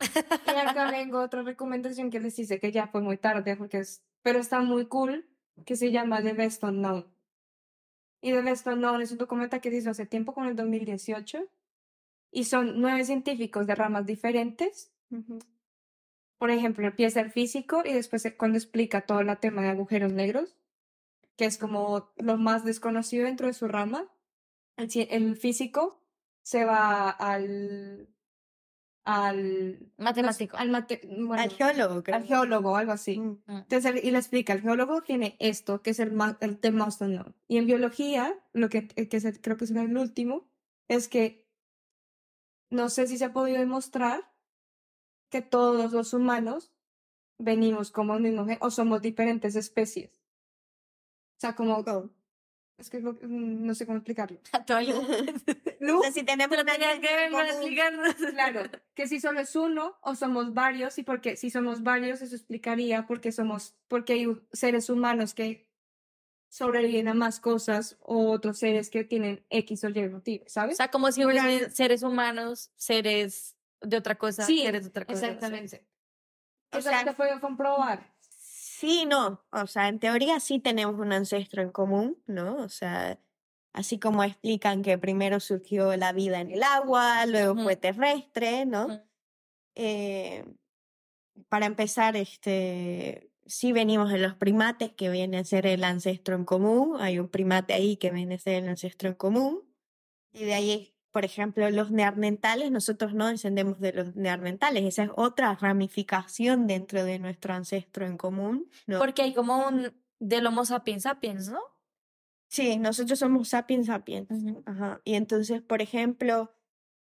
Y acá vengo otra recomendación que les hice que ya fue muy tarde, porque es, pero está muy cool, que se llama The Best Unknown. Y The Best Unknown es un documental que se hizo hace tiempo, con el 2018, y son nueve científicos de ramas diferentes. Ujú. Por ejemplo, empieza el físico y después cuando explica todo el tema de agujeros negros, que es como lo más desconocido dentro de su rama, el, el físico se va al... al Matemático. al mate- bueno, Al geólogo, creo. al geólogo o algo así. Mm. Entonces, él- y le explica, el geólogo tiene esto, que es el, el the most unknown. Y en biología, lo que, eh, que es el- creo que es el último, es que no sé si se ha podido demostrar que todos los humanos venimos como el mismo gen o somos diferentes especies. O sea, como... Es que mm, no sé cómo explicarlo. Todavía. O sea, si tenemos una que ver explicarnos. Claro, que si solo es uno o somos varios y porque si somos varios eso explicaría por qué somos, porque hay seres humanos que sobreviven a más cosas o otros seres que tienen X o Y motivo, O ¿sabes? sea, como si hubiesen seres humanos, seres de otra cosa, Sí, seres de otra cosa. Exactamente. O Eso sea, se puede comprobar. Sí, no. O sea, en teoría sí tenemos un ancestro en común, ¿no? O sea, así como explican que primero surgió la vida en el agua, luego fue terrestre, ¿no? Eh, para empezar, este, sí venimos de los primates, que viene a ser el ancestro en común. Hay un primate ahí que viene a ser el ancestro en común. Y de ahí, por ejemplo, los neandertales, nosotros no descendemos de los neandertales. Esa es otra ramificación dentro de nuestro ancestro en común, ¿no? Porque hay como un del Homo sapiens sapiens, ¿no? Sí, nosotros somos sapiens sapiens. Ajá. Y entonces, por ejemplo,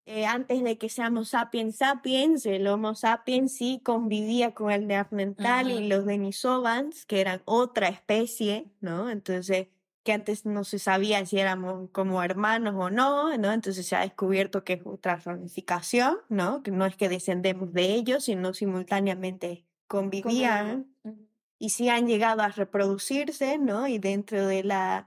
eh, antes de que seamos sapiens sapiens, el Homo sapiens sí convivía con el neandertal y los denisovans, que eran otra especie, ¿no? Entonces, que antes no se sabía si éramos como hermanos o no, ¿no? Entonces se ha descubierto que es otra ramificación, ¿no? Que no es que descendemos de ellos, sino simultáneamente convivían y sí han llegado a reproducirse, ¿no? Y dentro de la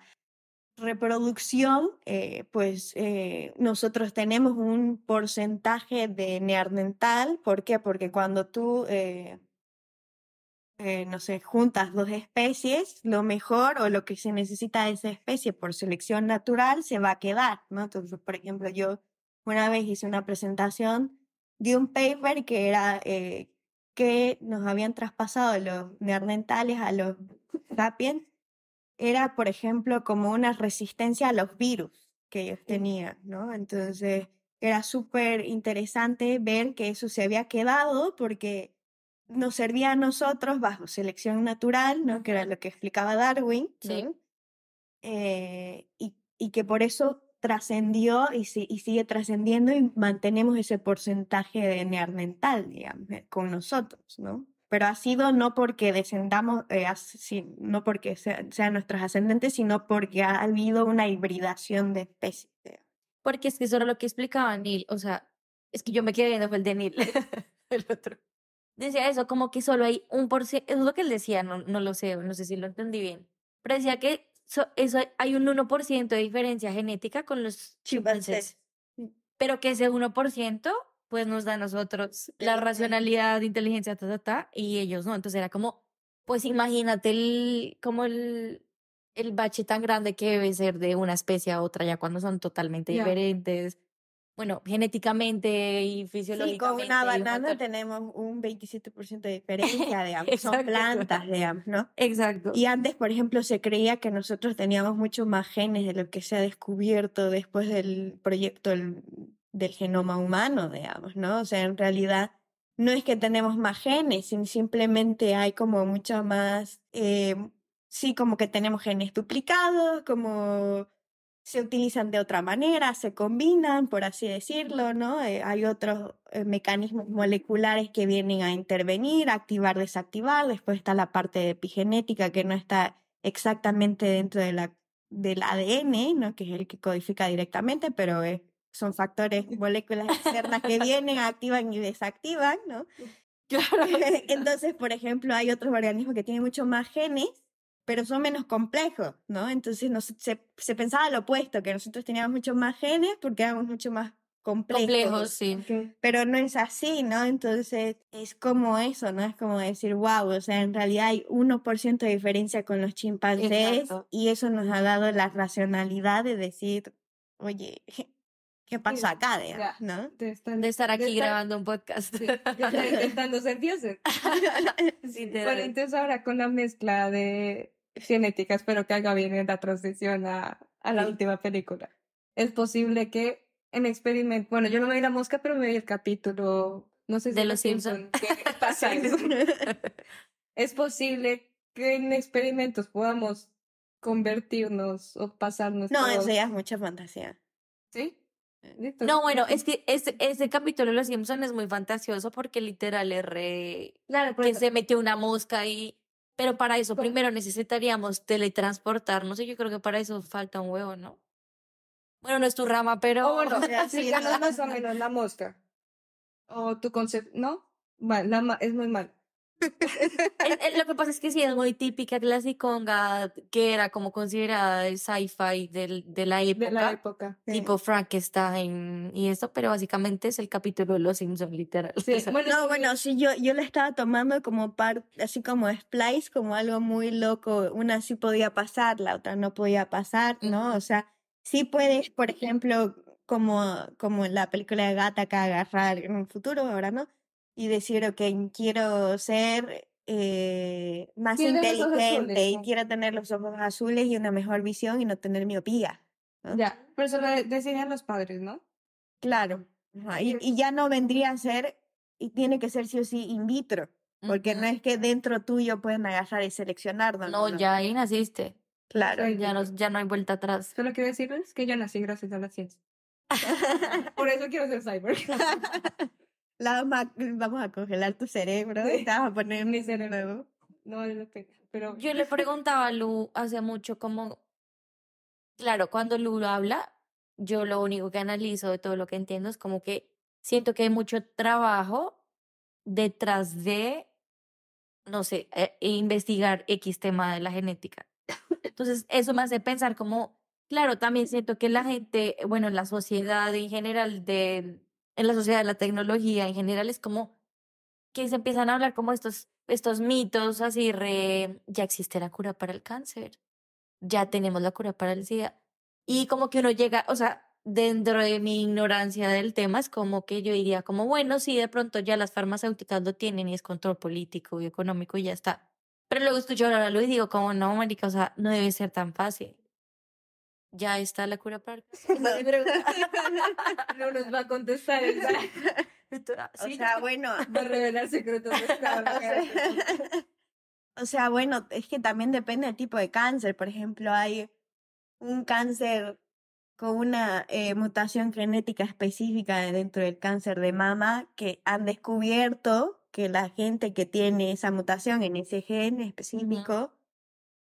reproducción, eh, pues eh, nosotros tenemos un porcentaje de neandertal. ¿Por qué? Porque cuando tú, eh, eh, no sé, juntas dos especies, lo mejor o lo que se necesita de esa especie por selección natural se va a quedar, ¿no? Entonces, por ejemplo, yo una vez hice una presentación de un paper que era eh, que nos habían traspasado los neandertales a los sapiens era, por ejemplo, como una resistencia a los virus que ellos tenían, ¿no? Entonces, era súper interesante ver que eso se había quedado porque nos servía a nosotros bajo selección natural, ¿no? Que era lo que explicaba Darwin. Eh, y, y que por eso trascendió y, si- y sigue trascendiendo y mantenemos ese porcentaje de neandertal, digamos, eh, con nosotros, ¿no? Pero ha sido no porque descendamos, eh, no porque sea- sean nuestros ascendentes, sino porque ha habido una hibridación de especies. digamos. Porque es que eso era lo que explicaba Neil. O sea, es que yo me quedé viendo fue el de Neil. el otro. Decía eso, como que solo hay un por ciento. Es lo que él decía, no, no lo sé, no sé si lo entendí bien. Pero decía que so- eso hay un 1% de diferencia genética con los chimpancés. Pero que ese 1% pues nos da a nosotros la racionalidad, inteligencia, ta, ta, ta, y ellos no. Entonces era como, pues imagínate el, como el, el bache tan grande que debe ser de una especie a otra ya cuando son totalmente Ya. diferentes. Bueno, genéticamente y Sí, con fisiológicamente. una banana tenemos un 27% de diferencia, digamos, son plantas, digamos, ¿no? Exacto. Y antes, por ejemplo, se creía que nosotros teníamos mucho más genes de lo que se ha descubierto después del proyecto del, del genoma humano, digamos, ¿no? O sea, en realidad no es que tenemos más genes, sino simplemente hay como mucho más, eh, sí, como que tenemos genes duplicados, como se utilizan de otra manera, se combinan, por así decirlo, ¿no? Eh, hay otros eh, mecanismos moleculares que vienen a intervenir, activar, desactivar. Después está la parte de epigenética que no está exactamente dentro de la, del ADN, ¿no? Que es el que codifica directamente, pero eh, son factores, moléculas externas que vienen, activan y desactivan, ¿no? Claro. Entonces, por ejemplo, hay otros organismos que tienen mucho más genes, pero son menos complejos, ¿no? Entonces nos- se, se pensaba lo opuesto, que nosotros teníamos mucho más genes porque éramos mucho más complejos. Complejos, sí. Pero no es así, ¿no? Entonces es como eso, ¿no? Es como decir, wow, o sea, en realidad hay 1% de diferencia con los chimpancés Exacto. y eso nos ha dado la racionalidad de decir, oye, ¿qué pasó acá, digamos, ¿no? De estar, De estar aquí estar- grabando un podcast. sí, de estar los nerviosos. Sí, Bueno, entonces ahora con la mezcla de genética, espero que haga bien en la transición a, a la Sí. última película. Es posible que en experimento, bueno, yo no me vi la mosca, pero me vi el capítulo, no sé si De Los Simpson. que pasa. Es posible que en experimentos podamos convertirnos o pasarnos. No, eso ya es mucha fantasía. ¿Sí? Listo. No, bueno, es que ese, ese capítulo de Los Simpson es muy fantasioso porque literal es re... Claro, por que eso. se metió una mosca y... Pero para eso primero necesitaríamos teletransportarnos y yo creo que para eso falta un huevo, ¿no? Bueno, no es tu rama, pero... Bueno, Sí, no. más o menos la mosca. O tu concepto, ¿no? Vale, la ma- es muy mal. Eh, Lo que pasa es que sí es muy típica clasiconga, que era como considerada el sci-fi del, de la época, De la época. tipo Frankenstein y eso, pero básicamente es el capítulo de Los Simpsons, literal. Sí, bueno, No, bueno, sí, yo, yo la estaba tomando como parte, así como splice, como algo muy loco. Una sí podía pasar, la otra no podía pasar, ¿no? O sea, sí puedes, por ejemplo, como, como en la película de Gattaca, agarrar en un futuro, ahora no, y decir, ok, quiero ser eh, más Quiero inteligente y ¿no? quiero tener los ojos azules y una mejor visión y no tener miopía. ¿no? ya, pero eso lo de- decidían los padres, ¿no? Claro. Ajá, Y, y ya no vendría a ser, y tiene que ser sí o sí in vitro. Porque no ujú. es que dentro tuyo pueden agarrar y seleccionar. No, No, ya ahí naciste. Claro. Ya no, ya no hay vuelta atrás. Solo quiero decirles que yo nací gracias a la ciencia. Por eso quiero ser cyborg. La vamos, a, vamos a congelar tu cerebro y te vas a poner Mi cerebro. cerebro. No pena. Pero Yo le preguntaba a Lu hace mucho como, claro, cuando Lu habla, yo lo único que analizo de todo lo que entiendo es como que siento que hay mucho trabajo detrás de, no sé, eh, investigar X tema de la genética. Entonces, eso me hace pensar como, claro, también siento que la gente, bueno, la sociedad en general, de, en la sociedad de la tecnología en general, es como que se empiezan a hablar como estos, estos mitos así, re, ya existe la cura para el cáncer, ya tenemos la cura para el SIDA. Y como que uno llega, o sea, dentro de mi ignorancia del tema, es como que yo diría como, bueno, sí, de pronto ya las farmacéuticas lo tienen y es control político y económico y ya está. Pero luego escucho ahora lo y digo, como no, marica, o sea, no debe ser tan fácil. Ya está la cura para el cáncer. No nos va a contestar. ¿verdad? O Sí. sea, bueno, Va a revelar secretos de Estado. o sea, bueno, es que también depende del tipo de cáncer. Por ejemplo, hay un cáncer con una eh, mutación genética específica dentro del cáncer de mama que han descubierto que la gente que tiene esa mutación en ese gen específico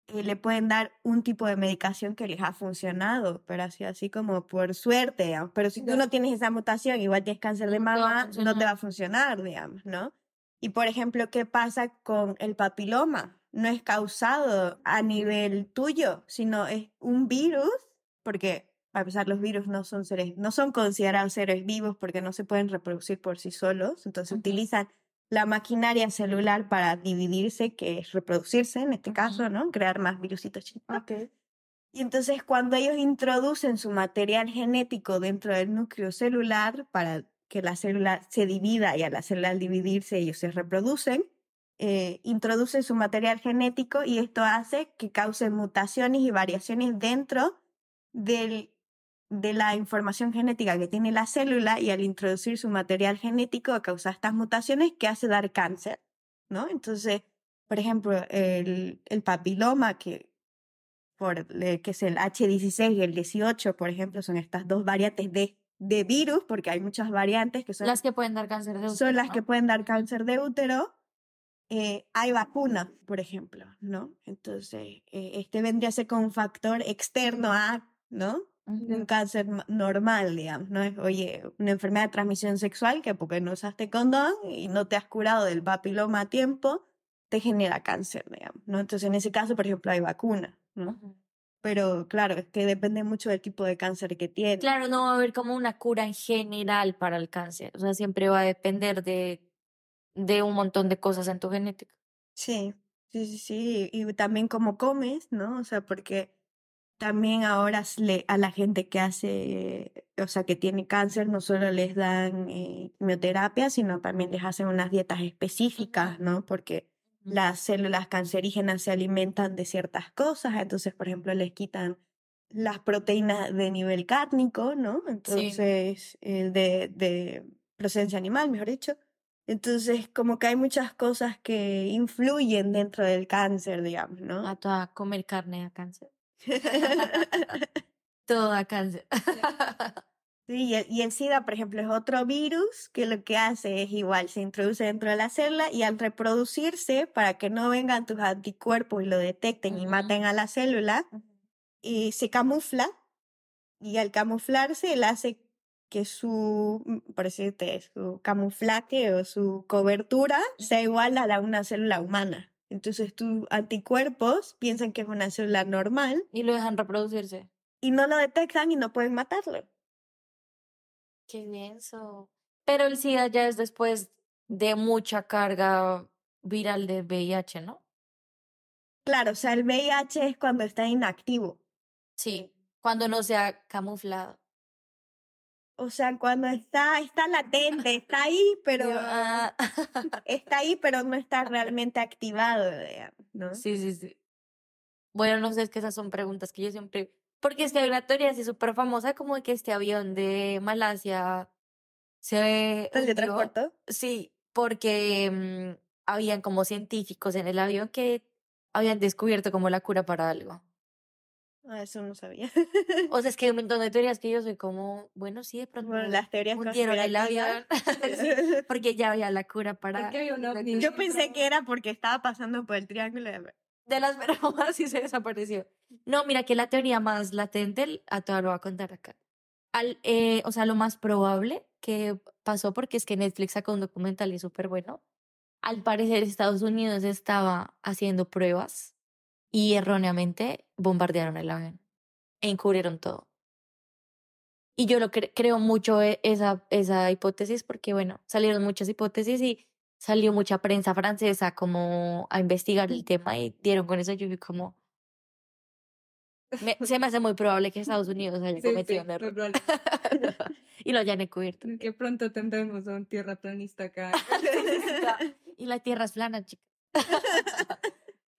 eh, le pueden dar un tipo de medicación que les ha funcionado, pero así, así como por suerte, digamos. Pero si tú no tienes esa mutación, igual tienes cáncer de a mama, no te va a funcionar. digamos, ¿no? Y por ejemplo, ¿qué pasa con el papiloma? No es causado a nivel tuyo, sino es un virus, porque para empezar los virus no son seres, no son considerados seres vivos porque no se pueden reproducir por sí solos, entonces Ujú. utilizan la maquinaria celular para dividirse, que es reproducirse en este Ujú. caso, ¿no? Crear más virusitos chiquitos. Y entonces cuando ellos introducen su material genético dentro del núcleo celular para que la célula se divida y a la célula al dividirse ellos se reproducen, eh, introducen su material genético y esto hace que cause mutaciones y variaciones dentro del, de la información genética que tiene la célula y al introducir su material genético causa estas mutaciones que hace dar cáncer, ¿no? Entonces, por ejemplo, el, el papiloma que por, le- que es el H16 y el 18, por ejemplo, son estas dos variantes de, de virus, porque hay muchas variantes que son Las que pueden dar cáncer de son útero, las ¿no? que pueden dar cáncer de útero. eh, hay vacunas, por ejemplo, ¿no? Entonces, eh, este vendría a ser como un factor externo a, ¿no? Un cáncer ma- normal, digamos, ¿no? Es, oye, una enfermedad de transmisión sexual que porque no usaste condón y no te has curado del papiloma a tiempo, te genera cáncer, digamos, ¿no? Entonces, en ese caso, por ejemplo, hay vacuna, ¿no? Pero claro, es que depende mucho del tipo de cáncer que tiene. Claro, no va a haber como una cura en general para el cáncer. O sea, siempre va a depender de, de un montón de cosas en tu genética. Sí, sí, sí, sí. Y también cómo comes, ¿no? O sea, porque también ahora a la gente que hace, o sea, que tiene cáncer, no solo les dan eh, quimioterapia, sino también les hacen unas dietas específicas, ¿no? Porque las células cancerígenas se alimentan de ciertas cosas, entonces, por ejemplo, les quitan las proteínas de nivel cárnico, ¿no? Entonces, eh, de, de procedencia animal, mejor dicho. Entonces, como que hay muchas cosas que influyen dentro del cáncer, digamos, ¿no? A toda comer carne a cáncer. Todo a cáncer. Sí, y el, SIDA, por ejemplo, es otro virus que lo que hace es igual, se introduce dentro de la célula y al reproducirse, para que no vengan tus anticuerpos y lo detecten y maten a la célula, y se camufla y al camuflarse él hace que su, mm, por decirte, su camuflaje o su cobertura sea igual a la de una célula humana. Entonces tus anticuerpos piensan que es una célula normal Y lo dejan reproducirse. y no lo detectan y no pueden matarlo. Qué denso. Pero el SIDA ya es después de mucha carga viral de VIH, ¿no? Claro, o sea, el VIH es cuando está inactivo. Sí, cuando no se ha camuflado. O sea, cuando está, está latente, está ahí, pero está ahí, pero no está realmente activado, ¿no? Sí, sí, sí. Bueno, no sé, es que esas son preguntas que yo siempre... Porque es que hay una teoría así súper famosa como de que este avión de Malasia se ¿El de transporte? Sí, porque mm, habían como científicos en el avión que habían descubierto como la cura para algo. Ah, eso no sabía. O sea, es que hay un montón de teorías que yo soy como, bueno, sí, de pronto Bueno, las teorías hundieron el avión. Sí, porque ya había la cura para... ovni. Yo pensé que era porque estaba pasando por el triángulo de... de las bromas y se desapareció. No, mira que la teoría más latente, a toda lo voy a contar acá. Al, eh, o sea, lo más probable que pasó, porque es que Netflix sacó un documental y es súper bueno. Al parecer, Estados Unidos estaba haciendo pruebas y erróneamente bombardearon el avión e encubrieron todo. Y yo lo cre- creo mucho e- esa, esa hipótesis porque, bueno, salieron muchas hipótesis y salió mucha prensa francesa como a investigar el tema y dieron con eso. Yo vi como, me- se me hace muy probable que Estados Unidos haya cometido sí, un error y lo hayan encubierto. Que pronto tendremos a un tierraplanista acá. Y la tierra es plana, chica.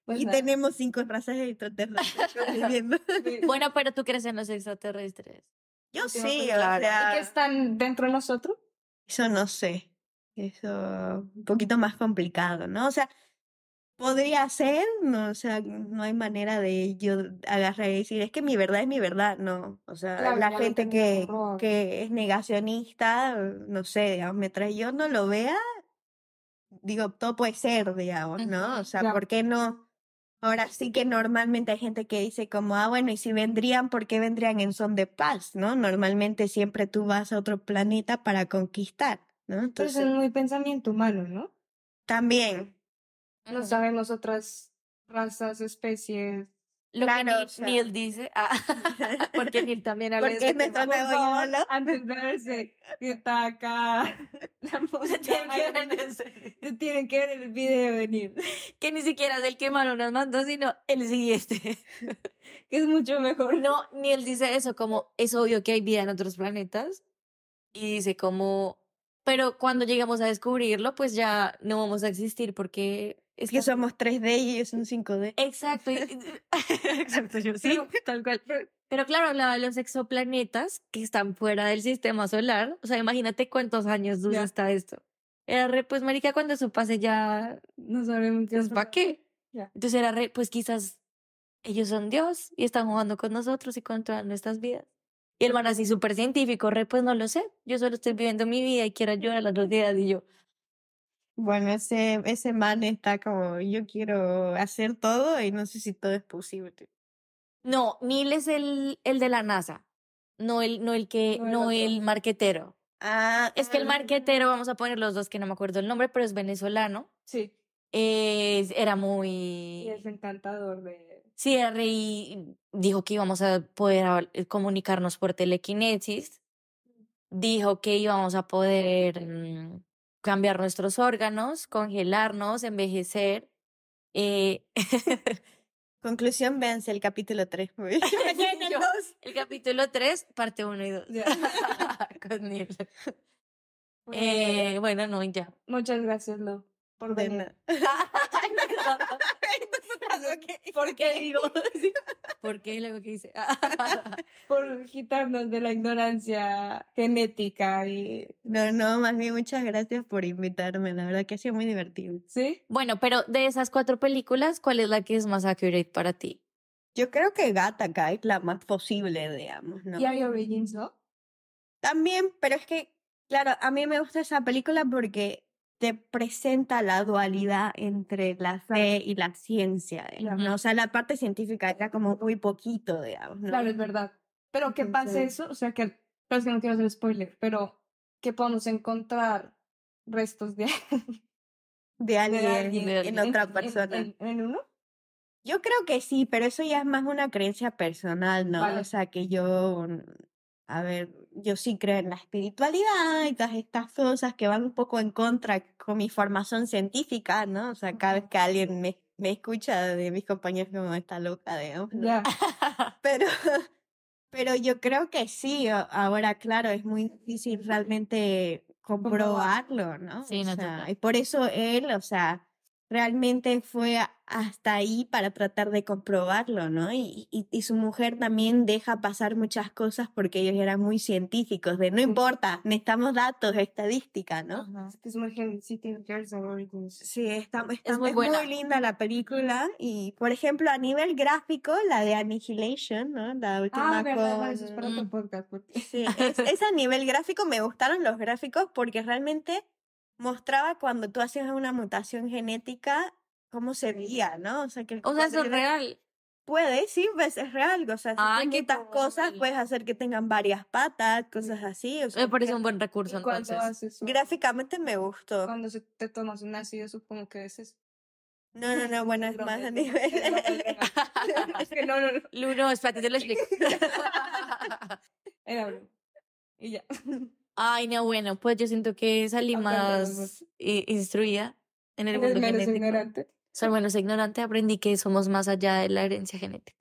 Pues y nada. tenemos cinco razas extraterrestres conviviendo. Sí. Bueno, pero tú crees en los extraterrestres. Yo Sí, sí, o sea, ¿Y que están dentro de nosotros? eso no sé. Eso un poquito más complicado, ¿no? O sea, podría ser, no, o sea, no hay manera de yo agarrar y decir, es que mi verdad es mi verdad, no. O sea, Claro, la gente que, que es negacionista, no sé, digamos, mientras yo no lo vea, digo, todo puede ser, digamos, ¿no? O sea, claro. ¿por qué no? Ahora sí que normalmente hay gente que dice como, ah, bueno, y si vendrían, ¿por qué vendrían en son de paz, no? Normalmente siempre tú vas a otro planeta para conquistar, ¿no? Pero Entonces, es muy pensamiento humano, ¿no? también, No sabemos otras razas, especies. Lo Claro, que Neil, o sea. Neil dice, ah, porque Neil también habla de porque es nuestro tema. Por nuevo favor, ídolo. antes de verse que está acá la música, Tienen que ver en ese- ay, tienen que ver el video de Neil, que ni siquiera es el que nos mandó, sino el siguiente. que es mucho mejor. No, ni él dice eso, como es obvio que hay vida en otros planetas. Y dice como, pero cuando llegamos a descubrirlo, pues ya no vamos a existir porque Es que somos 3D y ellos son 5D. Exacto. y- Exacto, yo sí, tal cual. Pero claro, hablaba de los exoplanetas que están fuera del sistema solar. O sea, imagínate cuántos años dura hasta esto. Era re, pues, marica, cuando eso pase ya, No sabemos pues, ¿para qué? Ya. Entonces era re, pues quizás ellos son Dios y están jugando con nosotros y con todas nuestras vidas. Y el man así súper científico, re, pues no lo sé. Yo solo estoy viviendo mi vida y quiero ayudar a las dos días. Y yo, Bueno, ese, ese man está como, yo quiero hacer todo y no sé si todo es posible. no, Neil es el, el de la NASA. No el, no el que, No el no otro. el marquetero. Ah, Es que el ah, marquetero, vamos a poner los dos que no me acuerdo el nombre, pero es venezolano. Sí, es- era y muy... es encantador de... Sí, era rey. Dijo que íbamos a poder eh, comunicarnos por telequinesis. Dijo que íbamos a poder mm, cambiar nuestros órganos, congelarnos, envejecer. Eh, Conclusión, véanse el capítulo 3. Yo- el capítulo 3, parte 1 y 2. Ya. Con Neil. Eh, bueno, no, ya. muchas gracias, Lo, por venir. nada. ¿Por qué digo? ¿Por qué luego que dice? por quitarnos de la ignorancia genética y... No, no, más bien muchas gracias por invitarme. La verdad que ha sido muy divertido. ¿Sí? bueno, pero de esas cuatro películas, ¿cuál es la que es más accurate para ti? Yo creo que Gattaca es la más posible, digamos, ¿no? Y hay Origins, ¿no? También, pero es que, claro, a mí me gusta esa película porque te presenta la dualidad entre la fe y la ciencia, digamos, ¿no? O sea, la parte científica era como muy poquito, digamos, ¿no? Claro, es verdad. Pero que pase eso, o sea que, pero es que no quiero hacer spoiler, pero que podamos encontrar restos de, De alguien, alguien en otra persona. En, en uno. Yo creo que sí, pero eso ya es más una creencia personal, ¿no? Vale. O sea, que yo, a ver, yo sí creo en la espiritualidad y todas estas cosas que van un poco en contra con mi formación científica, ¿no? O sea, cada vez que alguien me, me escucha de mis compañeros como está loca. ¿no? Ya. Pero, pero yo creo que sí. Ahora, claro, es muy difícil realmente comprobarlo, ¿no? Sí, O no, sea, total. y por eso él, o sea, realmente fue hasta ahí para tratar de comprobarlo, ¿no? Y, y, y su mujer también deja pasar muchas cosas porque ellos eran muy científicos, de no importa, necesitamos datos, estadística, ¿no? Ajá. Es que es muy sí. Sí, está, está- Es muy linda la película y, por ejemplo, a nivel gráfico, la de Annihilation, ¿no? La última Ah, verdad, con- eso es para otro Mm. podcast. porque- Sí, es, es a nivel gráfico, me gustaron los gráficos porque realmente mostraba cuando tú hacías una mutación genética cómo se veía, ¿no? O sea, que O sea, eso es real. Puede, sí, pues es real. O sea, si mutas cosas, puedes hacer que tengan varias patas, cosas así. O sea, Me parece un buen recurso ¿Y cuando entonces. haces? Gráficamente me gustó. Cuando se te tomas un ácido, supongo que es eso. No, no, no, bueno, es más a es nivel. es. Es que no, no, no. Lu, no, espérate, te lo explico. Era broma. Y ya. Ay, no, bueno, pues yo siento que salí más instruida en el mundo menos genético. ignorante. Soy menos ignorante, aprendí que somos más allá de la herencia genética.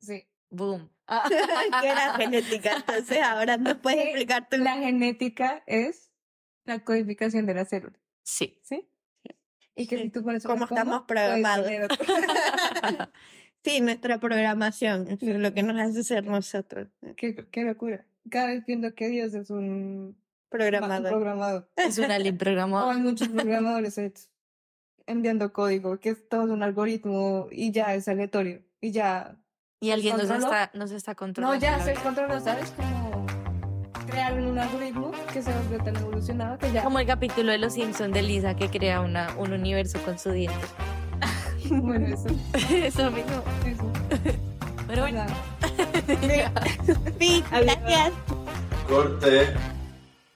Sí. Boom. que era genética. Entonces, ahora no puedes Sí, explicar tú. La genética es la codificación de la célula. Sí. ¿Sí? Y que si tú pones Como estamos programados. Sí, nuestra programación, es lo que nos hace ser nosotros, qué, qué locura. Cada vez pienso que Dios es un ma- programador. programador. Es un alien O programado. hay muchos programadores enviando código, que es todo un algoritmo y ya es aleatorio. Y ya. Y alguien nos está, nos está No, controlando. ya la se controla, ¿sabes? Como crearon un algoritmo que se volvió tan evolucionado que ya. Como el capítulo de Los Simpsons de Lisa que crea una, un universo con su diente. Bueno, eso. Eso mismo. eso. Pero bueno. Sí, gracias. Corte.